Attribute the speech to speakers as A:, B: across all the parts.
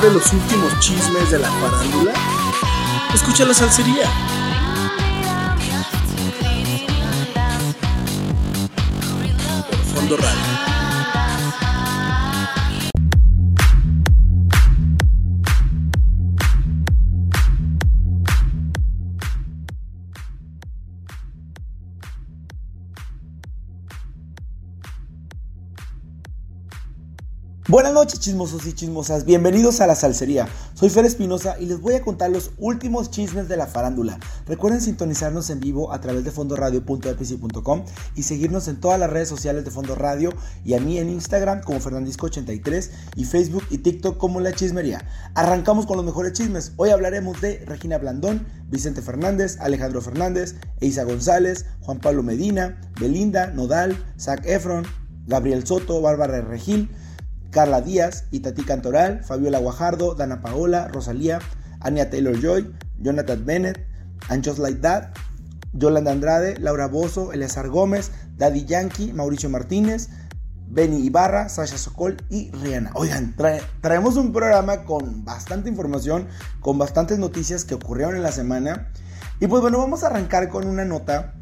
A: de los últimos chismes de la farándula? Escucha la salsería. Noches chismosos y chismosas, bienvenidos a la salsería. Soy Fer Espinosa y les voy a contar los últimos chismes de la farándula. Recuerden sintonizarnos en vivo a través de fondoradio.epc.com y seguirnos en todas las redes sociales de Fondo Radio y a mí en Instagram como Fernandisco83 y Facebook y TikTok como La Chismería. Arrancamos con los mejores chismes. Hoy hablaremos de Regina Blandón, Vicente Fernández, Alejandro Fernández, Eisa González, Juan Pablo Medina, Belinda, Nodal, Zac Efron, Gabriel Soto, Bárbara Regil, Carla Díaz, Itatí Cantoral, Fabiola Guajardo, Dana Paola, Rosalía, Anya Taylor Joy, Jonathan Bennett, Just Like That, Yolanda Andrade, Laura Bozo, Eleazar Gómez, Daddy Yankee, Mauricio Martínez, Benny Ibarra, Sasha Sokol y Rihanna. Oigan, traemos un programa con bastante información, con bastantes noticias que ocurrieron en la semana. Y pues bueno, vamos a arrancar con una nota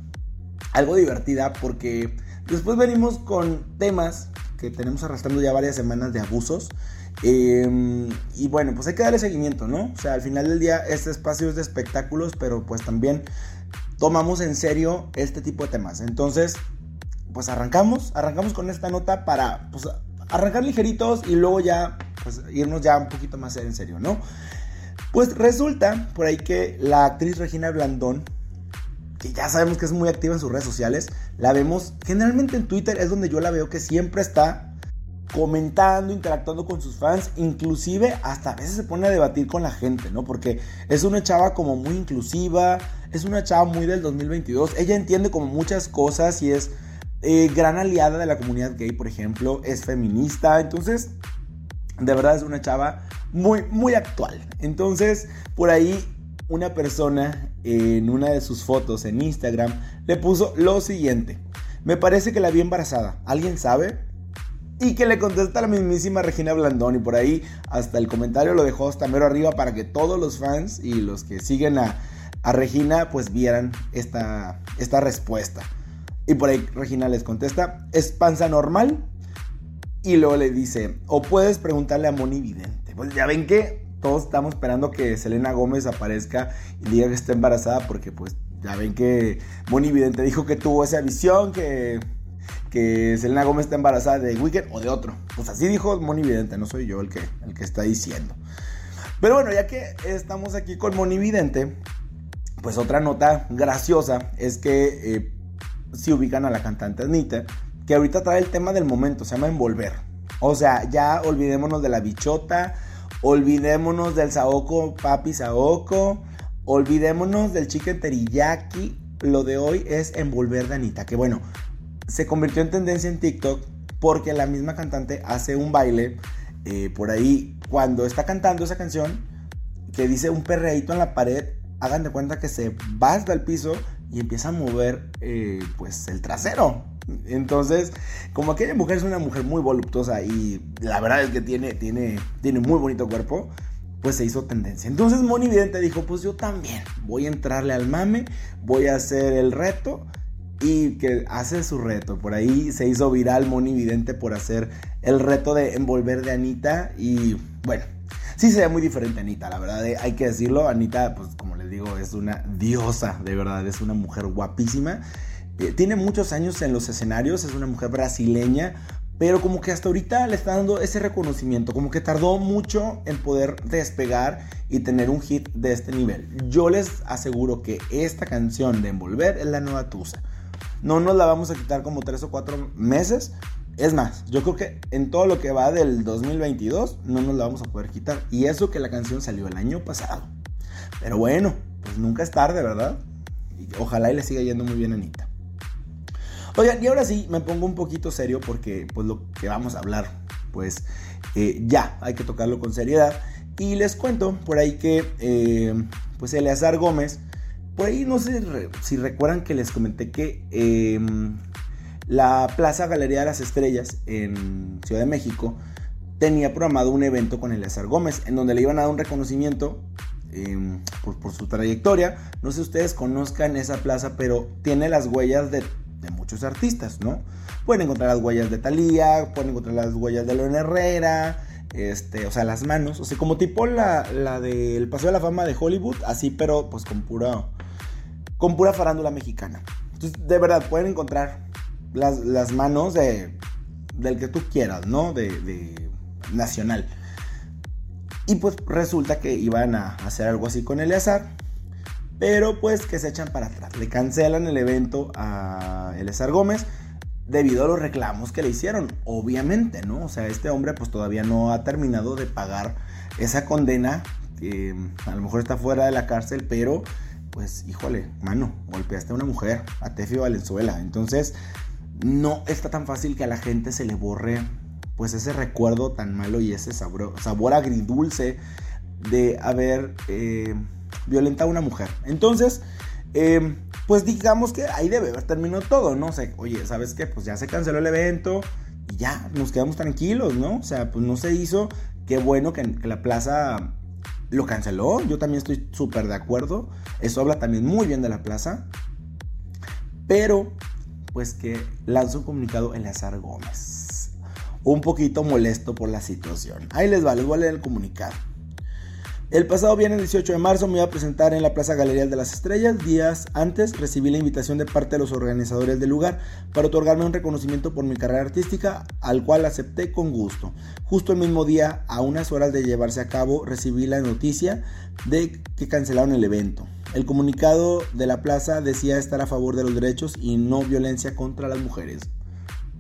A: algo divertida porque después venimos con temas que tenemos arrastrando ya varias semanas de abusos. Em, y bueno, pues hay que darle seguimiento, ¿no? O sea, al final del día este espacio es de espectáculos, pero pues también tomamos en serio este tipo de temas. Entonces, pues arrancamos, arrancamos con esta nota para pues, arrancar ligeritos y luego ya pues, irnos ya un poquito más en serio, ¿no? Pues resulta por ahí que la actriz Regina Blandón que ya sabemos que es muy activa en sus redes sociales, la vemos generalmente en Twitter, es donde yo la veo que siempre está comentando, interactuando con sus fans, inclusive hasta a veces se pone a debatir con la gente, ¿no? Porque es una chava como muy inclusiva, es una chava muy del 2022, ella entiende como muchas cosas y es eh, gran aliada de la comunidad gay, por ejemplo, es feminista, entonces de verdad es una chava muy, muy actual. Entonces, por ahí una persona en una de sus fotos en Instagram le puso lo siguiente. Me parece que la vi embarazada. ¿Alguien sabe? Y que le contesta la mismísima Regina Blandón. Y por ahí hasta el comentario lo dejó hasta mero arriba para que todos los fans y los que siguen a, Regina pues vieran esta, esta respuesta. Y por ahí Regina les contesta, ¿es panza normal? Y luego le dice, o puedes preguntarle a Moni Vidente. Pues ya ven que todos estamos esperando que Selena Gómez aparezca y diga que está embarazada porque pues ya ven que Moni Vidente dijo que tuvo esa visión, que, que Selena Gómez está embarazada de Weekend o de otro. Pues así dijo Moni Vidente, no soy yo el que, el que está diciendo. Pero bueno, ya que estamos aquí con Moni Vidente, pues otra nota graciosa es que eh, si ubican a la cantante Anita, que ahorita trae el tema del momento, se llama envolver. O sea, ya olvidémonos de la bichota, Olvidémonos del Saoko Papi Saoko. Olvidémonos del chicken teriyaki. Lo de hoy es envolver de Anita. Que bueno, se convirtió en tendencia en TikTok porque la misma cantante hace un baile eh, por ahí cuando está cantando esa canción que dice un perreíto en la pared. Hagan de cuenta que se va hasta el piso y empieza a mover eh, pues el trasero. Entonces, como aquella mujer es una mujer muy voluptuosa y la verdad es que tiene, tiene, tiene muy bonito cuerpo, pues se hizo tendencia. Entonces Moni Vidente dijo, pues yo también voy a entrarle al mame, voy a hacer el reto y que hace su reto. Por ahí se hizo viral Moni Vidente por hacer el reto de envolver de Anita y bueno, sí se ve muy diferente Anita, la verdad, eh, hay que decirlo. Anita, pues como les digo, es una diosa, de verdad, es una mujer guapísima. Eh, tiene muchos años en los escenarios, es una mujer brasileña, pero como que hasta ahorita le está dando ese reconocimiento, como que tardó mucho en poder despegar y tener un hit de este nivel. Yo les aseguro que esta canción de Envolver es la nueva Tusa. No nos la vamos a quitar como tres o cuatro meses. Es más, yo creo que en todo lo que va del 2022 no nos la vamos a poder quitar. Y eso que la canción salió el año pasado. Pero bueno, pues nunca es tarde, ¿verdad? ojalá y le siga yendo muy bien a Anita. Oigan, y ahora sí, me pongo un poquito serio porque pues lo que vamos a hablar, pues eh, ya, hay que tocarlo con seriedad. Y les cuento por ahí que, eh, pues Eleazar Gómez, por ahí no sé si recuerdan que les comenté que em, la Plaza Galería de las Estrellas en Ciudad de México tenía programado un evento con Eleazar Gómez, en donde le iban a dar un reconocimiento em, por, su trayectoria. No sé si ustedes conozcan esa plaza, pero tiene las huellas de, muchos artistas, ¿no? Pueden encontrar las huellas de Thalía, pueden encontrar las huellas de León Herrera, este, o sea, las manos, o sea, como tipo la, la del Paseo de la Fama de Hollywood, así, pero pues con pura, con pura farándula mexicana. Entonces, de verdad, pueden encontrar las, manos de, del que tú quieras, ¿no? de nacional. Y pues resulta que iban a hacer algo así con Eleazar. Pero pues que se echan para atrás. Le cancelan el evento a Eleazar Gómez debido a los reclamos que le hicieron. Obviamente, ¿no? O sea, este hombre pues todavía no ha terminado de pagar esa condena. Que a lo mejor está fuera de la cárcel, pero pues híjole, mano, golpeaste a una mujer, a Tefi Valenzuela. Entonces, no está tan fácil que a la gente se le borre pues ese recuerdo tan malo y ese sabor, sabor agridulce de haber eh, violentado a una mujer. Entonces, eh, pues digamos que ahí debe haber terminado todo, ¿no? O oye, ¿sabes qué? Pues ya se canceló el evento y ya nos quedamos tranquilos, ¿no? O sea, pues no se hizo. Qué bueno que, la plaza lo canceló. Yo también estoy súper de acuerdo. Eso habla también muy bien de la plaza. Pero, pues que lanzó un comunicado Eleazar Gómez un poquito molesto por la situación. Ahí les va, les voy a leer el comunicado. El pasado viernes 18 de marzo me iba a presentar en la Plaza Galería de las Estrellas. Días antes recibí la invitación de parte de los organizadores del lugar para otorgarme un reconocimiento por mi carrera artística, al cual acepté con gusto. Justo el mismo día, a unas horas de llevarse a cabo, recibí la noticia de que cancelaron el evento. El comunicado de la plaza decía estar a favor de los derechos y no violencia contra las mujeres.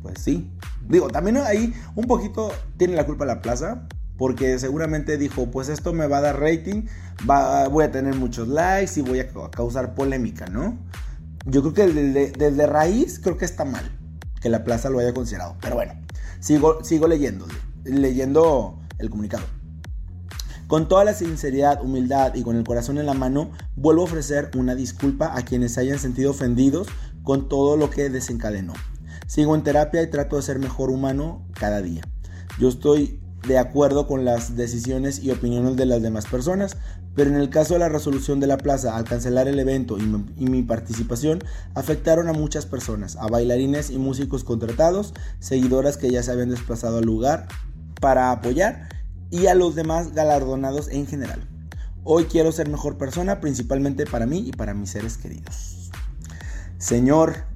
A: Pues sí. Digo, también ahí un poquito tiene la culpa la plaza. Porque seguramente dijo, pues esto me va a dar rating, va, voy a tener muchos likes y voy a causar polémica, ¿no? Yo creo que desde, desde raíz creo que está mal que la plaza lo haya considerado. Pero bueno, sigo, sigo leyendo, leyendo el comunicado. Con toda la sinceridad, humildad y con el corazón en la mano, vuelvo a ofrecer una disculpa a quienes hayan sentido ofendidos con todo lo que desencadenó. Sigo en terapia y trato de ser mejor humano cada día. Yo estoy de acuerdo con las decisiones y opiniones de las demás personas, pero en el caso de la resolución de la plaza al cancelar el evento y mi, participación, afectaron a muchas personas, a bailarines y músicos contratados, seguidoras que ya se habían desplazado al lugar para apoyar y a los demás galardonados en general. Hoy quiero ser mejor persona, principalmente para mí y para mis seres queridos. Señor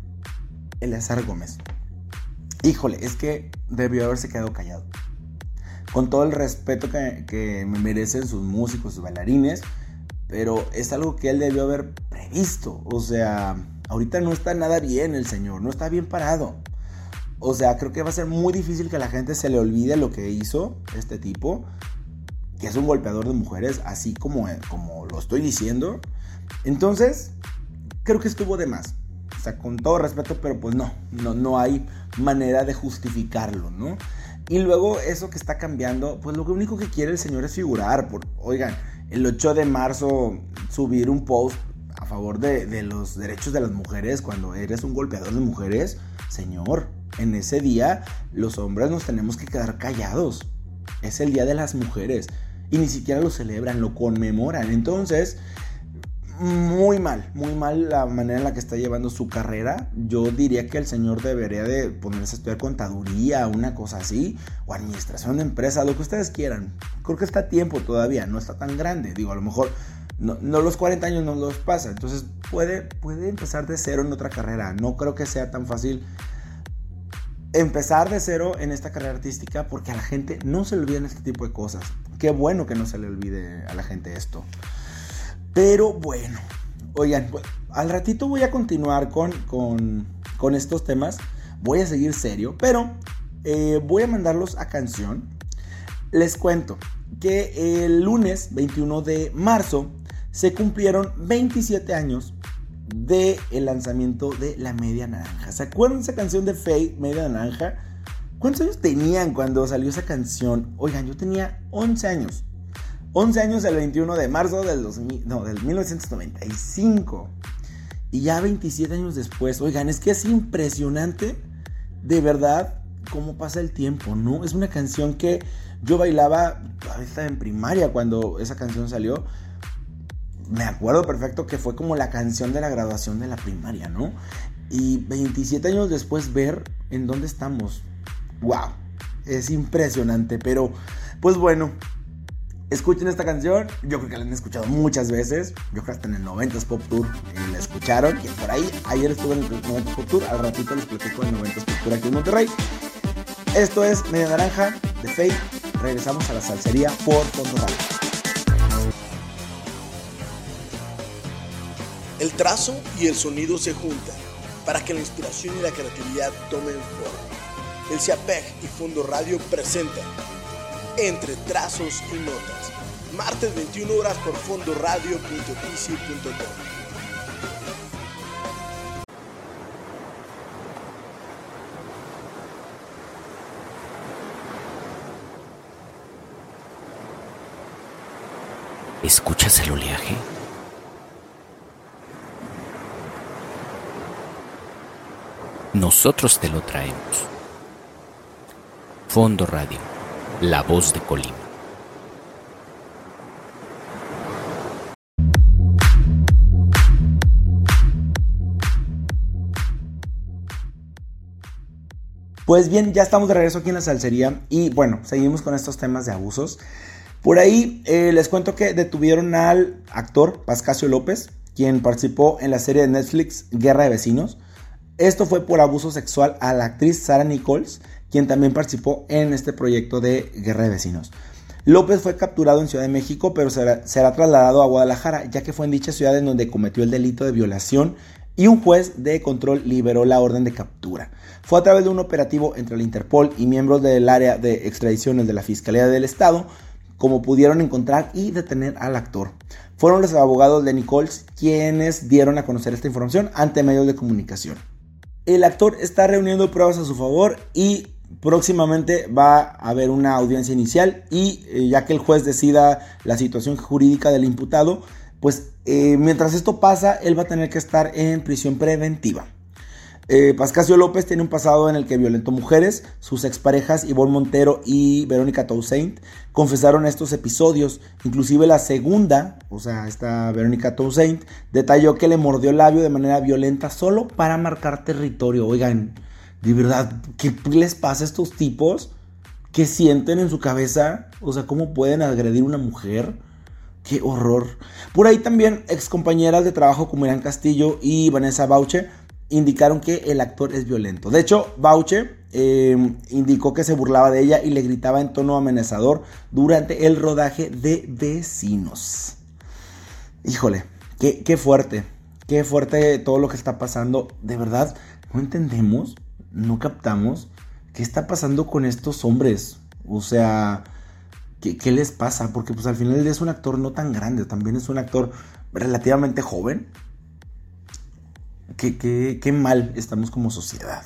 A: Eleazar Gómez. Híjole, es que debió haberse quedado callado. Con todo el respeto que, me merecen sus músicos, sus bailarines, pero es algo que él debió haber previsto. O sea, ahorita no está nada bien el señor, no está bien parado. O sea, creo que va a ser muy difícil que la gente se le olvide lo que hizo este tipo, que es un golpeador de mujeres, así como, como lo estoy diciendo. Entonces, creo que estuvo de más. O sea, con todo respeto, pero pues no, no, no hay manera de justificarlo, ¿no? Y luego eso que está cambiando, pues lo único que quiere el señor es figurar. Por, oigan, el 8 de marzo subir un post a favor de, de los derechos de las mujeres cuando eres un golpeador de mujeres, señor, en ese día los hombres nos tenemos que quedar callados. Es el Día de las Mujeres. Y ni siquiera lo celebran, lo conmemoran. Entonces, muy mal, muy mal la manera en la que está llevando su carrera. Yo diría que el señor debería de ponerse a estudiar contaduría, una cosa así, o administración de empresa, lo que ustedes quieran. Creo que está a tiempo todavía, no está tan grande. Digo, a lo mejor no, los 40 años no los pasa, entonces puede, puede empezar de cero en otra carrera. No creo que sea tan fácil empezar de cero en esta carrera artística porque a la gente no se le olviden este tipo de cosas. Qué bueno que no se le olvide a la gente esto. Pero bueno, oigan, pues, al ratito voy a continuar con, con, estos temas. Voy a seguir serio, pero eh, voy a mandarlos a canción. Les cuento que el lunes 21 de marzo se cumplieron 27 años del el lanzamiento de La Media Naranja. ¿Se acuerdan esa canción de Faye, Media Naranja? ¿Cuántos años tenían cuando salió esa canción? Oigan, yo tenía 11 años. 11 años el 21 de marzo del, 2000, no, del 1995. Y ya 27 años después, oigan, es que es impresionante de verdad cómo pasa el tiempo, ¿no? Es una canción que yo bailaba, estaba en primaria cuando esa canción salió. Me acuerdo perfecto que fue como la canción de la graduación de la primaria, ¿no? Y 27 años después ver en dónde estamos. ¡Wow! Es impresionante, pero pues bueno, escuchen esta canción. Yo creo que la han escuchado muchas veces. Yo creo que hasta en el 90s Pop Tour eh, la escucharon. Y por ahí, ayer estuve en el 90s Pop Tour. Al ratito les platico el 90s Pop Tour aquí en Monterrey. Esto es Media Naranja de Fake. Regresamos a la salsería por Fondo Radio.
B: El trazo y el sonido se juntan para que la inspiración y la creatividad tomen forma. El CIAPEG y Fondo Radio presentan Entre Trazos y Notas, martes 21 horas por fondoradio.pc.com.
C: ¿Escuchas el oleaje? Nosotros te lo traemos. Fondo Radio, la voz de Colima.
A: Pues bien, ya estamos de regreso aquí en la salsería y bueno, seguimos con estos temas de abusos. Por ahí eh, les cuento que detuvieron al actor Pascasio López, quien participó en la serie de Netflix Guerra de Vecinos. Esto fue por abuso sexual a la actriz Sara Nichols, quien también participó en este proyecto de Guerra de Vecinos. López fue capturado en Ciudad de México, pero será, trasladado a Guadalajara, ya que fue en dicha ciudad en donde cometió el delito de violación y un juez de control liberó la orden de captura. Fue a través de un operativo entre la Interpol y miembros del área de extradiciones de la Fiscalía del Estado como pudieron encontrar y detener al actor. Fueron los abogados de Nichols quienes dieron a conocer esta información ante medios de comunicación. El actor está reuniendo pruebas a su favor y próximamente va a haber una audiencia inicial y eh, ya que el juez decida la situación jurídica del imputado, pues eh, mientras esto pasa, él va a tener que estar en prisión preventiva. Eh, Pascasio López tiene un pasado en el que violentó mujeres. Sus exparejas Ivonne Montero y Verónica Toussaint confesaron estos episodios. Inclusive la segunda, o sea, esta Verónica Toussaint, detalló que le mordió el labio de manera violenta solo para marcar territorio. Oigan, de verdad, ¿qué les pasa a estos tipos? ¿Qué sienten en su cabeza? O sea, ¿cómo pueden agredir a una mujer? Qué horror. Por ahí también excompañeras de trabajo como Irán Castillo y Vanessa Bauche indicaron que el actor es violento. De hecho, Bauche eh, indicó que se burlaba de ella y le gritaba en tono amenazador durante el rodaje de Vecinos. Híjole, qué, qué fuerte, qué fuerte todo lo que está pasando. De verdad, no entendemos, no captamos qué está pasando con estos hombres. O sea, ¿qué, les pasa? Porque pues al final es un actor no tan grande, también es un actor relativamente joven qué, mal estamos como sociedad.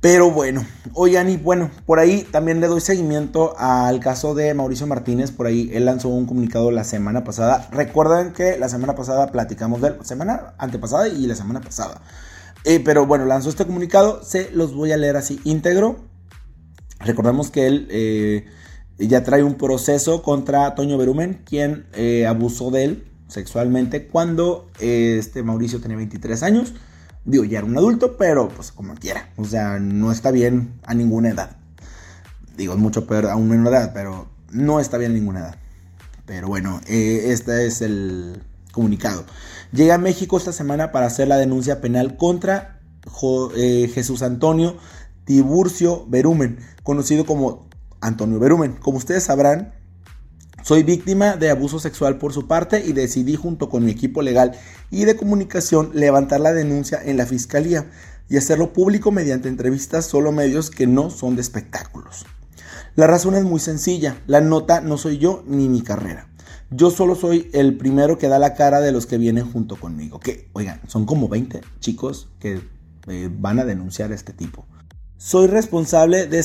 A: Pero bueno, oigan, y bueno, por ahí también le doy seguimiento al caso de Mauricio Martínez. Por ahí él lanzó un comunicado la semana pasada. Recuerden que la semana pasada platicamos de él, semana antepasada y la semana pasada. Eh, pero bueno, lanzó este comunicado. Se los voy a leer así íntegro. Recordemos que él eh, ya trae un proceso contra Toño Berumen, quien eh, abusó de él sexualmente cuando este Mauricio tenía 23 años. Digo, ya era un adulto, pero pues como quiera. O sea, no está bien a ninguna edad. Digo, es mucho peor a una menor edad, pero no está bien a ninguna edad. Pero bueno, eh, este es el comunicado. Llega a México esta semana para hacer la denuncia penal contra eh, Jesús Antonio Tiburcio Berumen, conocido como Antonio Berumen. Como ustedes sabrán, soy víctima de abuso sexual por su parte y decidí junto con mi equipo legal y de comunicación levantar la denuncia en la fiscalía y hacerlo público mediante entrevistas solo medios que no son de espectáculos. La razón es muy sencilla, la nota no soy yo ni mi carrera. Yo solo soy el primero que da la cara de los que vienen junto conmigo. Que, oigan, son como 20 chicos que eh, van a denunciar este tipo. Soy responsable de,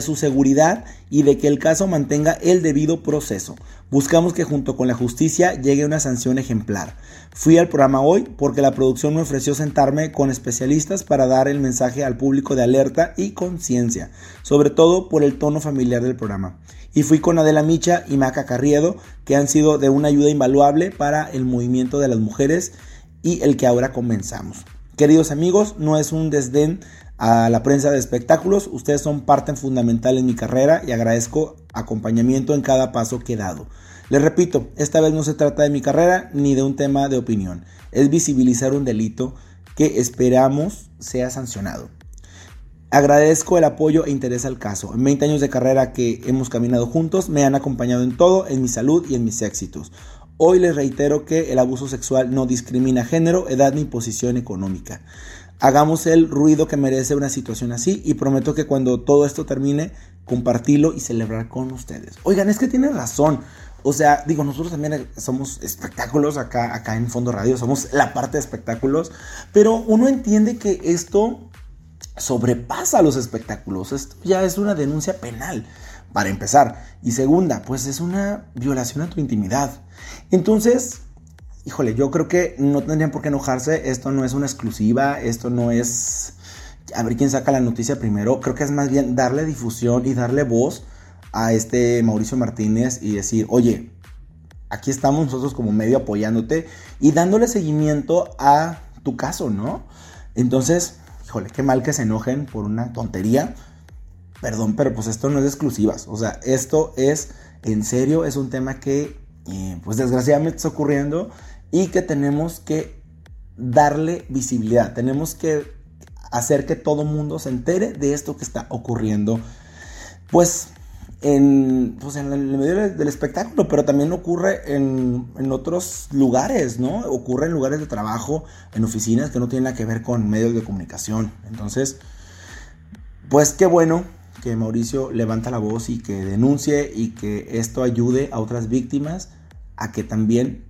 A: su seguridad y de que el caso mantenga el debido proceso. Buscamos que junto con la justicia llegue una sanción ejemplar. Fui al programa hoy porque la producción me ofreció sentarme con especialistas para dar el mensaje al público de alerta y conciencia, sobre todo por el tono familiar del programa. Y fui con Adela Micha y Maca Carriedo, que han sido de una ayuda invaluable para el movimiento de las mujeres y el que ahora comenzamos. Queridos amigos, no es un desdén a la prensa de espectáculos. Ustedes son parte fundamental en mi carrera y agradezco acompañamiento en cada paso que he dado. Les repito, esta vez no se trata de mi carrera ni de un tema de opinión. Es visibilizar un delito que esperamos sea sancionado. Agradezco el apoyo e interés al caso. En 20 años de carrera que hemos caminado juntos, me han acompañado en todo, en mi salud y en mis éxitos. Hoy les reitero que el abuso sexual no discrimina género, edad ni posición económica. Hagamos el ruido que merece una situación así y prometo que cuando todo esto termine, compartirlo y celebrar con ustedes. Oigan, es que tiene razón. O sea, digo, nosotros también somos espectáculos acá, acá en Fondo Radio, somos la parte de espectáculos, pero uno entiende que esto sobrepasa los espectáculos. Esto ya es una denuncia penal, para empezar. Y segunda, pues es una violación a tu intimidad. Entonces, híjole, yo creo que no tendrían por qué enojarse. Esto no es una exclusiva, esto no es a ver quién saca la noticia primero. Creo que es más bien darle difusión y darle voz a este Mauricio Martínez y decir, oye, aquí estamos nosotros como medio apoyándote y dándole seguimiento a tu caso, ¿no? Entonces, híjole, qué mal que se enojen por una tontería. Perdón, pero pues esto no es de exclusivas. O sea, esto es en serio, es un tema que, eh, pues desgraciadamente está ocurriendo y que tenemos que darle visibilidad. Tenemos que hacer que todo mundo se entere de esto que está ocurriendo. Pues en, pues en el medio del espectáculo, pero también ocurre en, en, otros lugares, ¿no? Ocurre en lugares de trabajo, en oficinas que no tienen nada que ver con medios de comunicación. Entonces, pues qué bueno que Mauricio levanta la voz y que denuncie y que esto ayude a otras víctimas a que también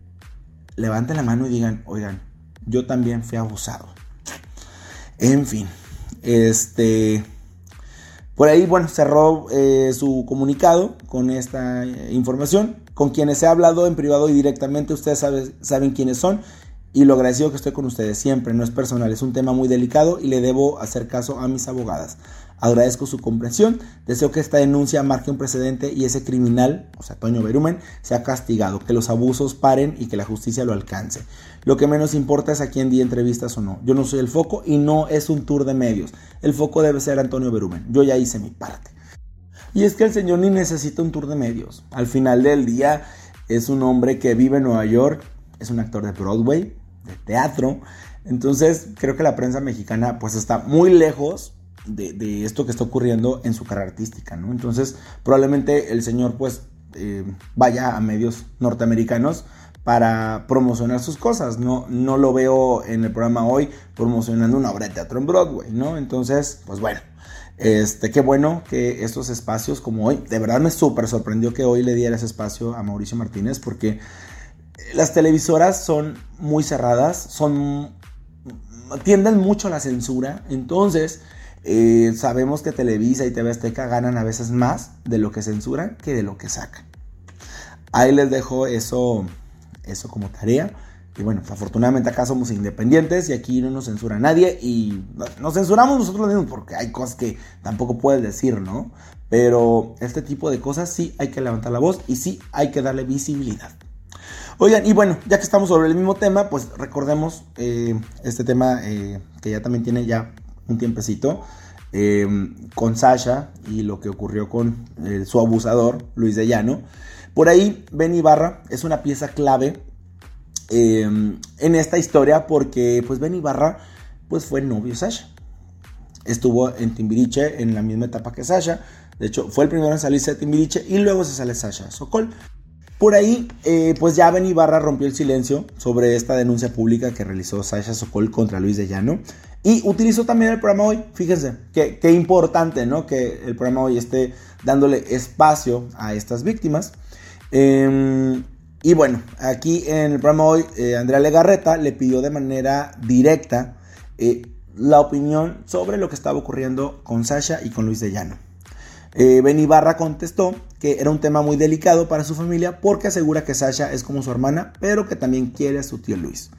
A: levanten la mano y digan, oigan, yo también fui abusado. En fin, este por ahí, bueno, cerró eh, su comunicado con esta eh, información. Con quienes he hablado en privado y directamente, ustedes saben quiénes son. Y lo agradecido que estoy con ustedes siempre, no es personal, es un tema muy delicado y le debo hacer caso a mis abogadas. Agradezco su comprensión, deseo que esta denuncia marque un precedente y ese criminal, o sea, Toño Berumen, sea castigado, que los abusos paren y que la justicia lo alcance. Lo que menos importa es a quién di entrevistas o no. Yo no soy el foco y no es un tour de medios. El foco debe ser Antonio Berumen. Yo ya hice mi parte. Y es que el señor ni necesita un tour de medios. Al final del día es un hombre que vive en Nueva York, es un actor de Broadway, de teatro. Entonces creo que la prensa mexicana pues está muy lejos de, esto que está ocurriendo en su carrera artística, ¿no? Entonces, probablemente el señor, pues, eh, vaya a medios norteamericanos para promocionar sus cosas. No, no lo veo en el programa hoy promocionando una obra de teatro en Broadway, ¿no? Entonces, pues bueno, este, qué bueno que estos espacios como hoy, de verdad me súper sorprendió que hoy le diera ese espacio a Mauricio Martínez porque las televisoras son muy cerradas, son tienden mucho a la censura, entonces eh, sabemos que Televisa y TV Azteca ganan a veces más de lo que censuran que de lo que sacan. Ahí les dejo eso, eso como tarea. Y bueno, afortunadamente acá somos independientes y aquí no nos censura nadie y nos censuramos nosotros mismos porque hay cosas que tampoco puedes decir, ¿no? Pero este tipo de cosas sí hay que levantar la voz y sí hay que darle visibilidad. Oigan, y bueno, ya que estamos sobre el mismo tema, pues recordemos eh, este tema eh, que ya también tiene ya un tiempecito, eh, con Sasha y lo que ocurrió con su abusador, Luis de Llano. Por ahí, Ben Ibarra es una pieza clave en esta historia porque pues Ben Ibarra pues, fue novio de Sasha. Estuvo en Timbiriche en la misma etapa que Sasha. De hecho, fue el primero en salirse de Timbiriche y luego se sale Sasha Sokol. Por ahí, pues ya Ben Ibarra rompió el silencio sobre esta denuncia pública que realizó Sasha Sokol contra Luis de Llano. Y utilizó también el programa hoy, fíjense, qué, importante, ¿no? Que el programa hoy esté dándole espacio a estas víctimas. Em, y bueno, aquí en el programa hoy, eh, Andrea Legarreta le pidió de manera directa, eh, la opinión sobre lo que estaba ocurriendo con Sasha y con Luis de Llano. Eh, ben Ibarra contestó que era un tema muy delicado para su familia porque asegura que Sasha es como su hermana, pero que también quiere a su tío Luis.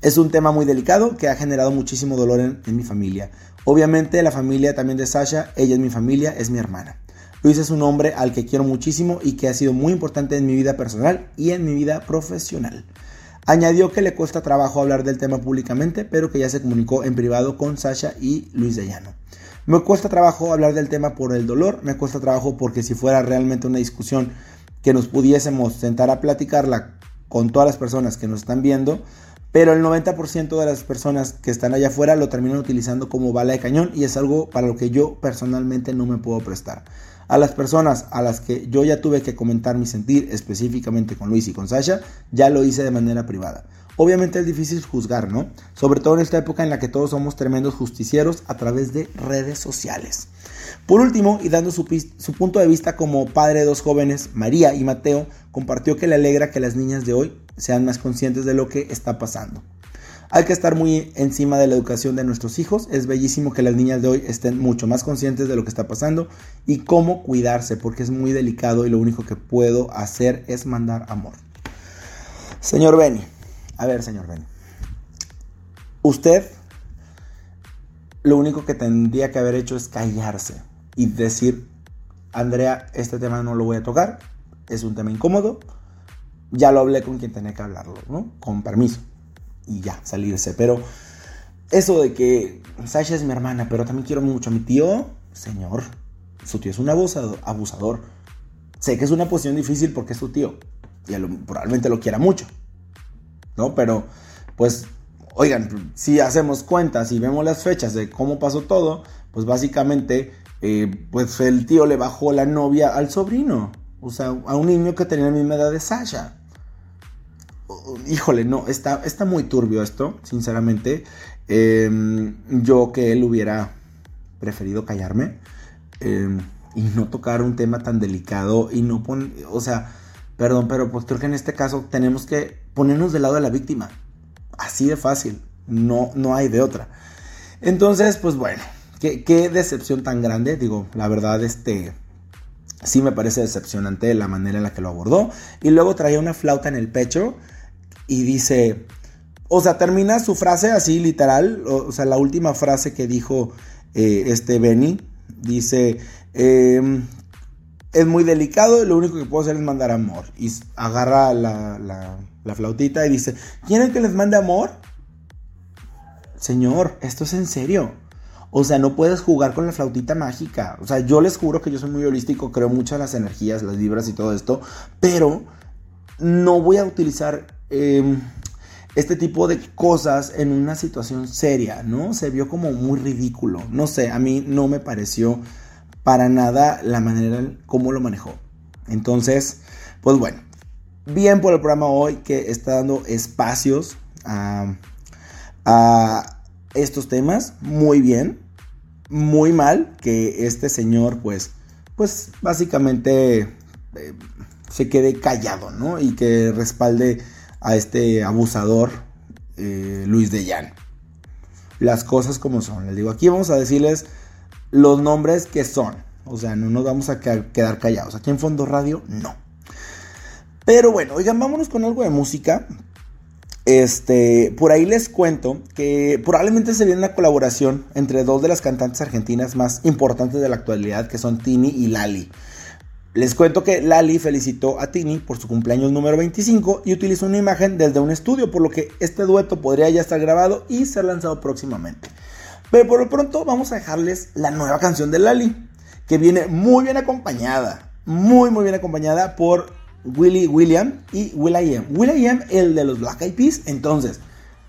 A: Es un tema muy delicado que ha generado muchísimo dolor en, en mi familia. Obviamente la familia también de Sasha, ella es mi familia, es mi hermana. Luis es un hombre al que quiero muchísimo y que ha sido muy importante en mi vida personal y en mi vida profesional. Añadió que le cuesta trabajo hablar del tema públicamente, pero que ya se comunicó en privado con Sasha y Luis de. Me cuesta trabajo hablar del tema por el dolor, me cuesta trabajo porque si fuera realmente una discusión que nos pudiésemos sentar a platicarla con todas las personas que nos están viendo, pero el 90% de las personas que están allá afuera lo terminan utilizando como bala de cañón y es algo para lo que yo personalmente no me puedo prestar. A las personas a las que yo ya tuve que comentar mi sentir específicamente con Luis y con Sasha, ya lo hice de manera privada. Obviamente es difícil juzgar, ¿no? Sobre todo en esta época en la que todos somos tremendos justicieros a través de redes sociales. Por último, y dando su, punto de vista como padre de dos jóvenes, María y Mateo, compartió que le alegra que las niñas de hoy sean más conscientes de lo que está pasando. Hay que estar muy encima de la educación de nuestros hijos. Es bellísimo que las niñas de hoy estén mucho más conscientes de lo que está pasando y cómo cuidarse, porque es muy delicado y lo único que puedo hacer es mandar amor. Señor Benny, a ver, señor Ben. Usted lo único que tendría que haber hecho es callarse y decir, Andrea, este tema no lo voy a tocar, es un tema incómodo, ya lo hablé con quien tenía que hablarlo, ¿no? Con permiso. Y ya, salirse. Pero eso de que Sasha es mi hermana, pero también quiero mucho a mi tío, señor, su tío es un abusador. Sé que es una posición difícil porque es su tío y probablemente lo quiera mucho. ¿No? Pero, pues, oigan, si hacemos cuentas y vemos las fechas de cómo pasó todo, pues básicamente, eh, pues el tío le bajó la novia al sobrino, o sea, a un niño que tenía la misma edad de Sasha. Híjole, no, está, está muy turbio esto, sinceramente. Em, yo que él hubiera preferido callarme em, y no tocar un tema tan delicado y no poner, o sea, Perdón, pero pues creo que en este caso tenemos que ponernos del lado de la víctima. Así de fácil. No, no hay de otra. Entonces, pues bueno, qué, decepción tan grande. Digo, la verdad, este sí me parece decepcionante la manera en la que lo abordó. Y luego traía una flauta en el pecho y dice, o sea, termina su frase así literal, o, sea, la última frase que dijo eh, este Benny, dice, eh, es muy delicado y lo único que puedo hacer es mandar amor. Y agarra la, flautita y dice, ¿quieren que les mande amor? Señor, esto es en serio. O sea, no puedes jugar con la flautita mágica. O sea, yo les juro que yo soy muy holístico, creo mucho en las energías, las vibras y todo esto, pero no voy a utilizar em, este tipo de cosas en una situación seria, ¿no? Se vio como muy ridículo. No sé, a mí no me pareció para nada la manera en cómo lo manejó. Entonces, pues bueno, bien por el programa hoy que está dando espacios a, estos temas. Muy bien. Muy mal que este señor, pues, pues básicamente eh, se quede callado, ¿no? Y que respalde a este abusador eh, Luis de Llano. Las cosas como son. Les digo, aquí vamos a decirles los nombres que son. O sea, no nos vamos a quedar callados. Aquí en Fondo Radio, no. Pero bueno, oigan, vámonos con algo de música. Este, por ahí les cuento que probablemente se viene una colaboración entre dos de las cantantes argentinas más importantes de la actualidad, que son Tini y Lali. Les cuento que Lali felicitó a Tini por su cumpleaños número 25 y utilizó una imagen desde un estudio, por lo que este dueto podría ya estar grabado y ser lanzado próximamente. Pero por lo pronto vamos a dejarles la nueva canción de Lali, que viene muy bien acompañada, muy muy bien acompañada por Willy William y Will.i.am. Will.i.am, el de los Black Eyed Peas, entonces,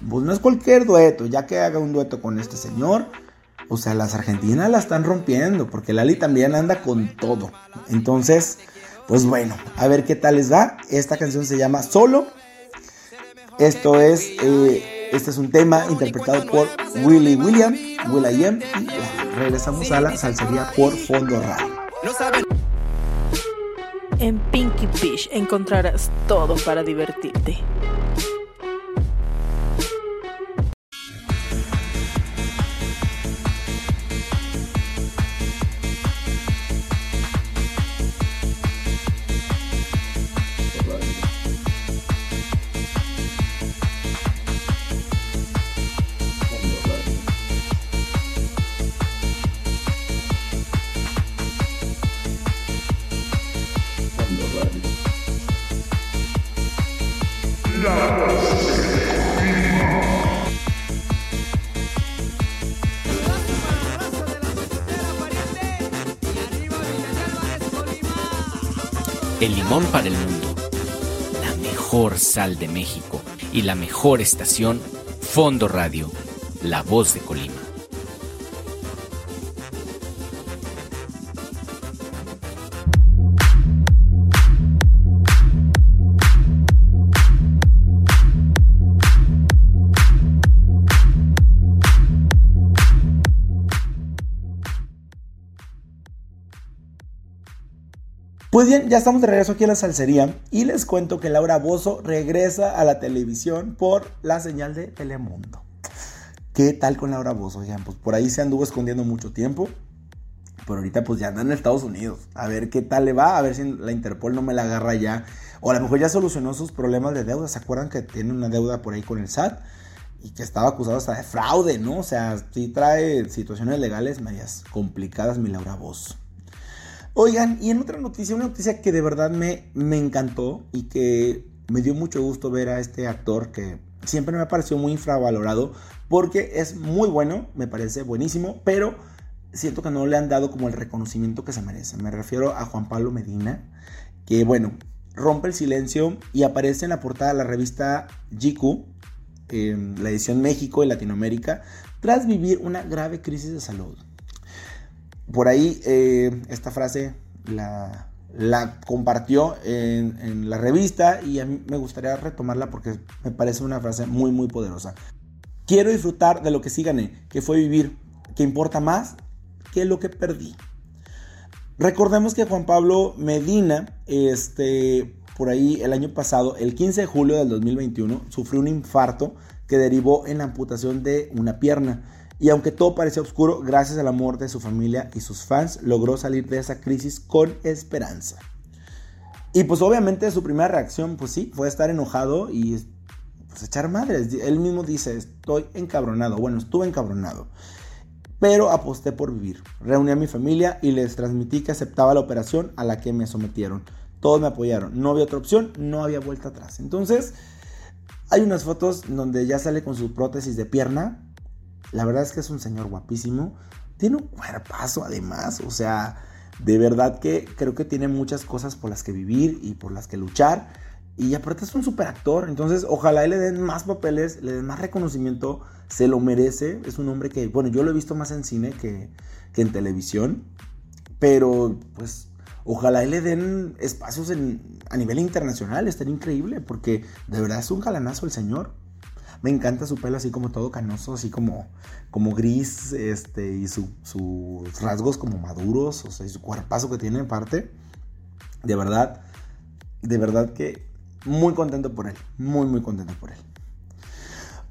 A: pues no es cualquier dueto, ya que haga un dueto con este señor, o sea, las argentinas la están rompiendo, porque Lali también anda con todo. Entonces, pues bueno, a ver qué tal les va. Esta canción se llama Solo. Esto es... Eh, este es un tema interpretado por Willy William, Will.i.am y regresamos a la salsería por Fondo Radio.
D: En Pinky Fish encontrarás todo para divertirte.
C: Mejor sal de México y la mejor estación, Fondo Radio, la voz de Colima.
A: Pues bien, ya estamos de regreso aquí en la salsería y les cuento que Laura Bozo regresa a la televisión por la señal de Telemundo. ¿Qué tal con Laura Bozo? Pues por ahí se anduvo escondiendo mucho tiempo, pero ahorita pues ya anda en Estados Unidos. A ver qué tal le va, a ver si la Interpol no me la agarra ya. O a lo mejor ya solucionó sus problemas de deuda. ¿Se acuerdan que tiene una deuda por ahí con el SAT? Y que estaba acusado hasta de fraude, ¿no? O sea, sí trae situaciones legales medias complicadas mi Laura Bozo. Oigan, y en otra noticia, una noticia que de verdad me, me encantó y que me dio mucho gusto ver a este actor que siempre me ha parecido muy infravalorado porque es muy bueno, me parece buenísimo, pero siento que no le han dado como el reconocimiento que se merece. Me refiero a Juan Pablo Medina, que bueno, rompe el silencio y aparece en la portada de la revista GQ, en la edición México y Latinoamérica, tras vivir una grave crisis de salud. Por ahí eh, esta frase la, compartió en, en, la revista y a mí me gustaría retomarla porque me parece una frase muy muy poderosa. Quiero disfrutar de lo que sí gané, que fue vivir, que importa más que lo que perdí. Recordemos que Juan Pablo Medina, este, por ahí el año pasado, el 15 de julio del 2021, sufrió un infarto que derivó en la amputación de una pierna. Y aunque todo parecía oscuro, gracias al amor de su familia y sus fans, logró salir de esa crisis con esperanza. Y pues obviamente su primera reacción, pues sí, fue estar enojado y pues echar madres. Él mismo dice, estoy encabronado. Bueno, estuve encabronado. Pero aposté por vivir. Reuní a mi familia y les transmití que aceptaba la operación a la que me sometieron. Todos me apoyaron. No había otra opción, no había vuelta atrás. Entonces, hay unas fotos donde ya sale con su prótesis de pierna la verdad es que es un señor guapísimo. Tiene un cuerpazo además. O sea, de verdad que creo que tiene muchas cosas por las que vivir y por las que luchar. Y aparte es un super actor. Entonces, ojalá le den más papeles, le den más reconocimiento. Se lo merece. Es un hombre que, bueno, yo lo he visto más en cine que, en televisión. Pero, pues, ojalá le den espacios a nivel internacional. Estaría increíble porque de verdad es un galanazo el señor. Me encanta su pelo así como todo canoso, así como, como gris, este, y sus rasgos como maduros, o sea, y su cuerpazo que tiene en parte. De verdad, de verdad que muy contento por él, muy, muy contento por él.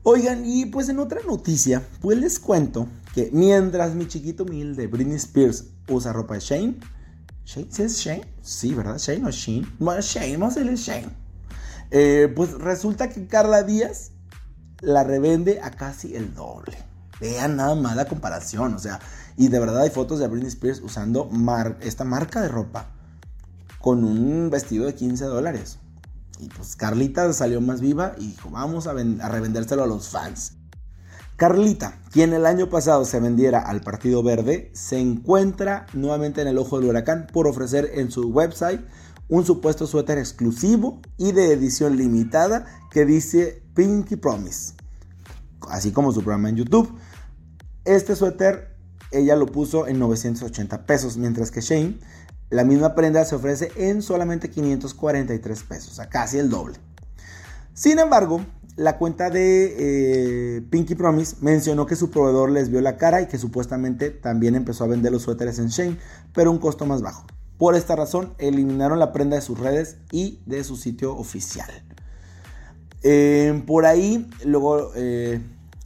A: Oigan, y pues en otra noticia, pues les cuento que mientras mi chiquito humilde Britney Spears usa ropa de Shane, ¿Shane? ¿Sí es Shane? Sí, ¿verdad? ¿Shane o Shane? Bueno, Shane, vamos a decirle Shane. Eh, pues resulta que Carla Díaz la revende a casi el doble. Vean nada más la comparación, o sea, y de verdad hay fotos de Britney Spears usando esta marca de ropa con un vestido de 15 dólares. Y pues Carlita salió más viva y dijo, vamos a, a revendérselo a los fans. Carlita, quien el año pasado se vendiera al Partido Verde, se encuentra nuevamente en el ojo del huracán por ofrecer en su website un supuesto suéter exclusivo y de edición limitada que dice Pinky Promise, así como su programa en YouTube. Este suéter ella lo puso en 980 pesos, mientras que Shane, la misma prenda se ofrece en solamente 543 pesos, sea, casi el doble. Sin embargo, la cuenta de eh, Pinky Promise mencionó que su proveedor les vio la cara y que supuestamente también empezó a vender los suéteres en Shane, pero un costo más bajo. Por esta razón, eliminaron la prenda de sus redes y de su sitio oficial. Eh, por ahí, luego eh,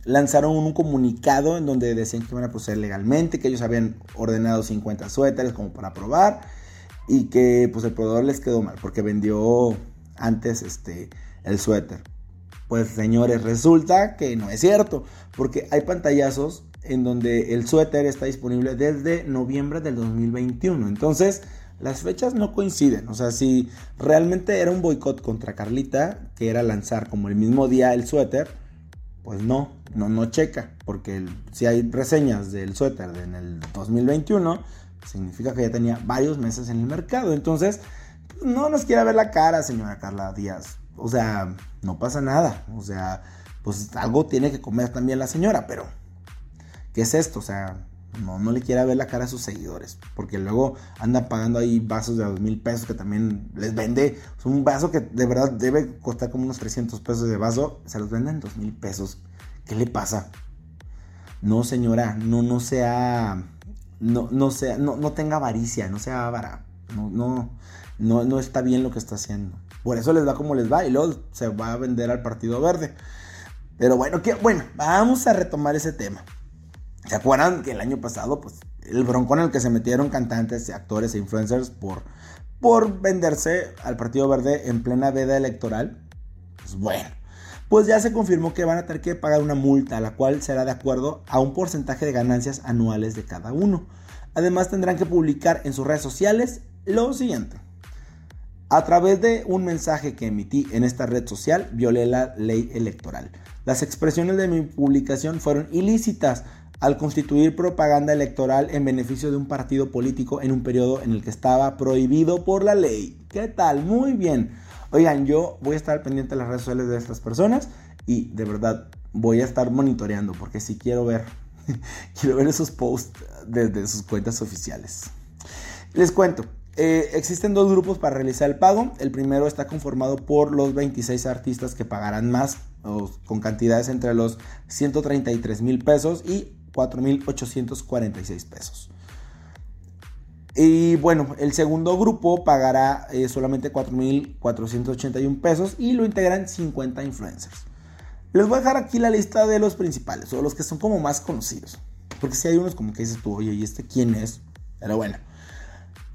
A: lanzaron un comunicado en donde decían que iban a proceder legalmente, que ellos habían ordenado 50 suéteres como para probar y que pues el proveedor les quedó mal porque vendió antes este, el suéter. Pues señores, resulta que no es cierto, porque hay pantallazos en donde el suéter está disponible desde noviembre del 2021. Entonces, las fechas no coinciden. O sea, si realmente era un boicot contra Carlita, que era lanzar como el mismo día el suéter, pues no, no, no checa. Porque si hay reseñas del suéter en el 2021, significa que ya tenía varios meses en el mercado. Entonces, no nos quiera ver la cara, señora Carla Díaz. O sea, no pasa nada. O sea, pues algo tiene que comer también la señora, pero ¿qué es esto? O sea, no, no le quiera ver la cara a sus seguidores, porque luego anda pagando ahí vasos de dos mil pesos que también les vende. Es un vaso que de verdad debe costar como unos 300 pesos de vaso, se los venden dos mil pesos. ¿Qué le pasa? No, señora, no, no sea, no, no sea, no, no tenga avaricia, no sea avara. No, no, no, no está bien lo que está haciendo. Por eso les va como les va y luego se va a vender al Partido Verde. Pero bueno, bueno, vamos a retomar ese tema. ¿Se acuerdan que el año pasado, pues, el broncón en el que se metieron cantantes, actores e influencers por, por venderse al Partido Verde en plena veda electoral? Pues bueno, pues ya se confirmó que van a tener que pagar una multa, la cual será de acuerdo a un porcentaje de ganancias anuales de cada uno. Además tendrán que publicar en sus redes sociales lo siguiente. A través de un mensaje que emití en esta red social, violé la ley electoral. Las expresiones de mi publicación fueron ilícitas al constituir propaganda electoral en beneficio de un partido político en un periodo en el que estaba prohibido por la ley. ¿Qué tal? Muy bien. Oigan, yo voy a estar pendiente de las redes sociales de estas personas y de verdad voy a estar monitoreando porque si quiero ver, quiero ver esos posts desde sus cuentas oficiales. Les cuento, eh, existen dos grupos para realizar el pago. El primero está conformado por los 26 artistas que pagarán más con cantidades entre los 133 mil pesos y 4.846 pesos. Y bueno, el segundo grupo pagará eh, solamente 4.481 pesos y lo integran 50 influencers. Les voy a dejar aquí la lista de los principales o los que son como más conocidos. Porque si hay unos como que dices tú, oye, ¿y este quién es? Pero bueno.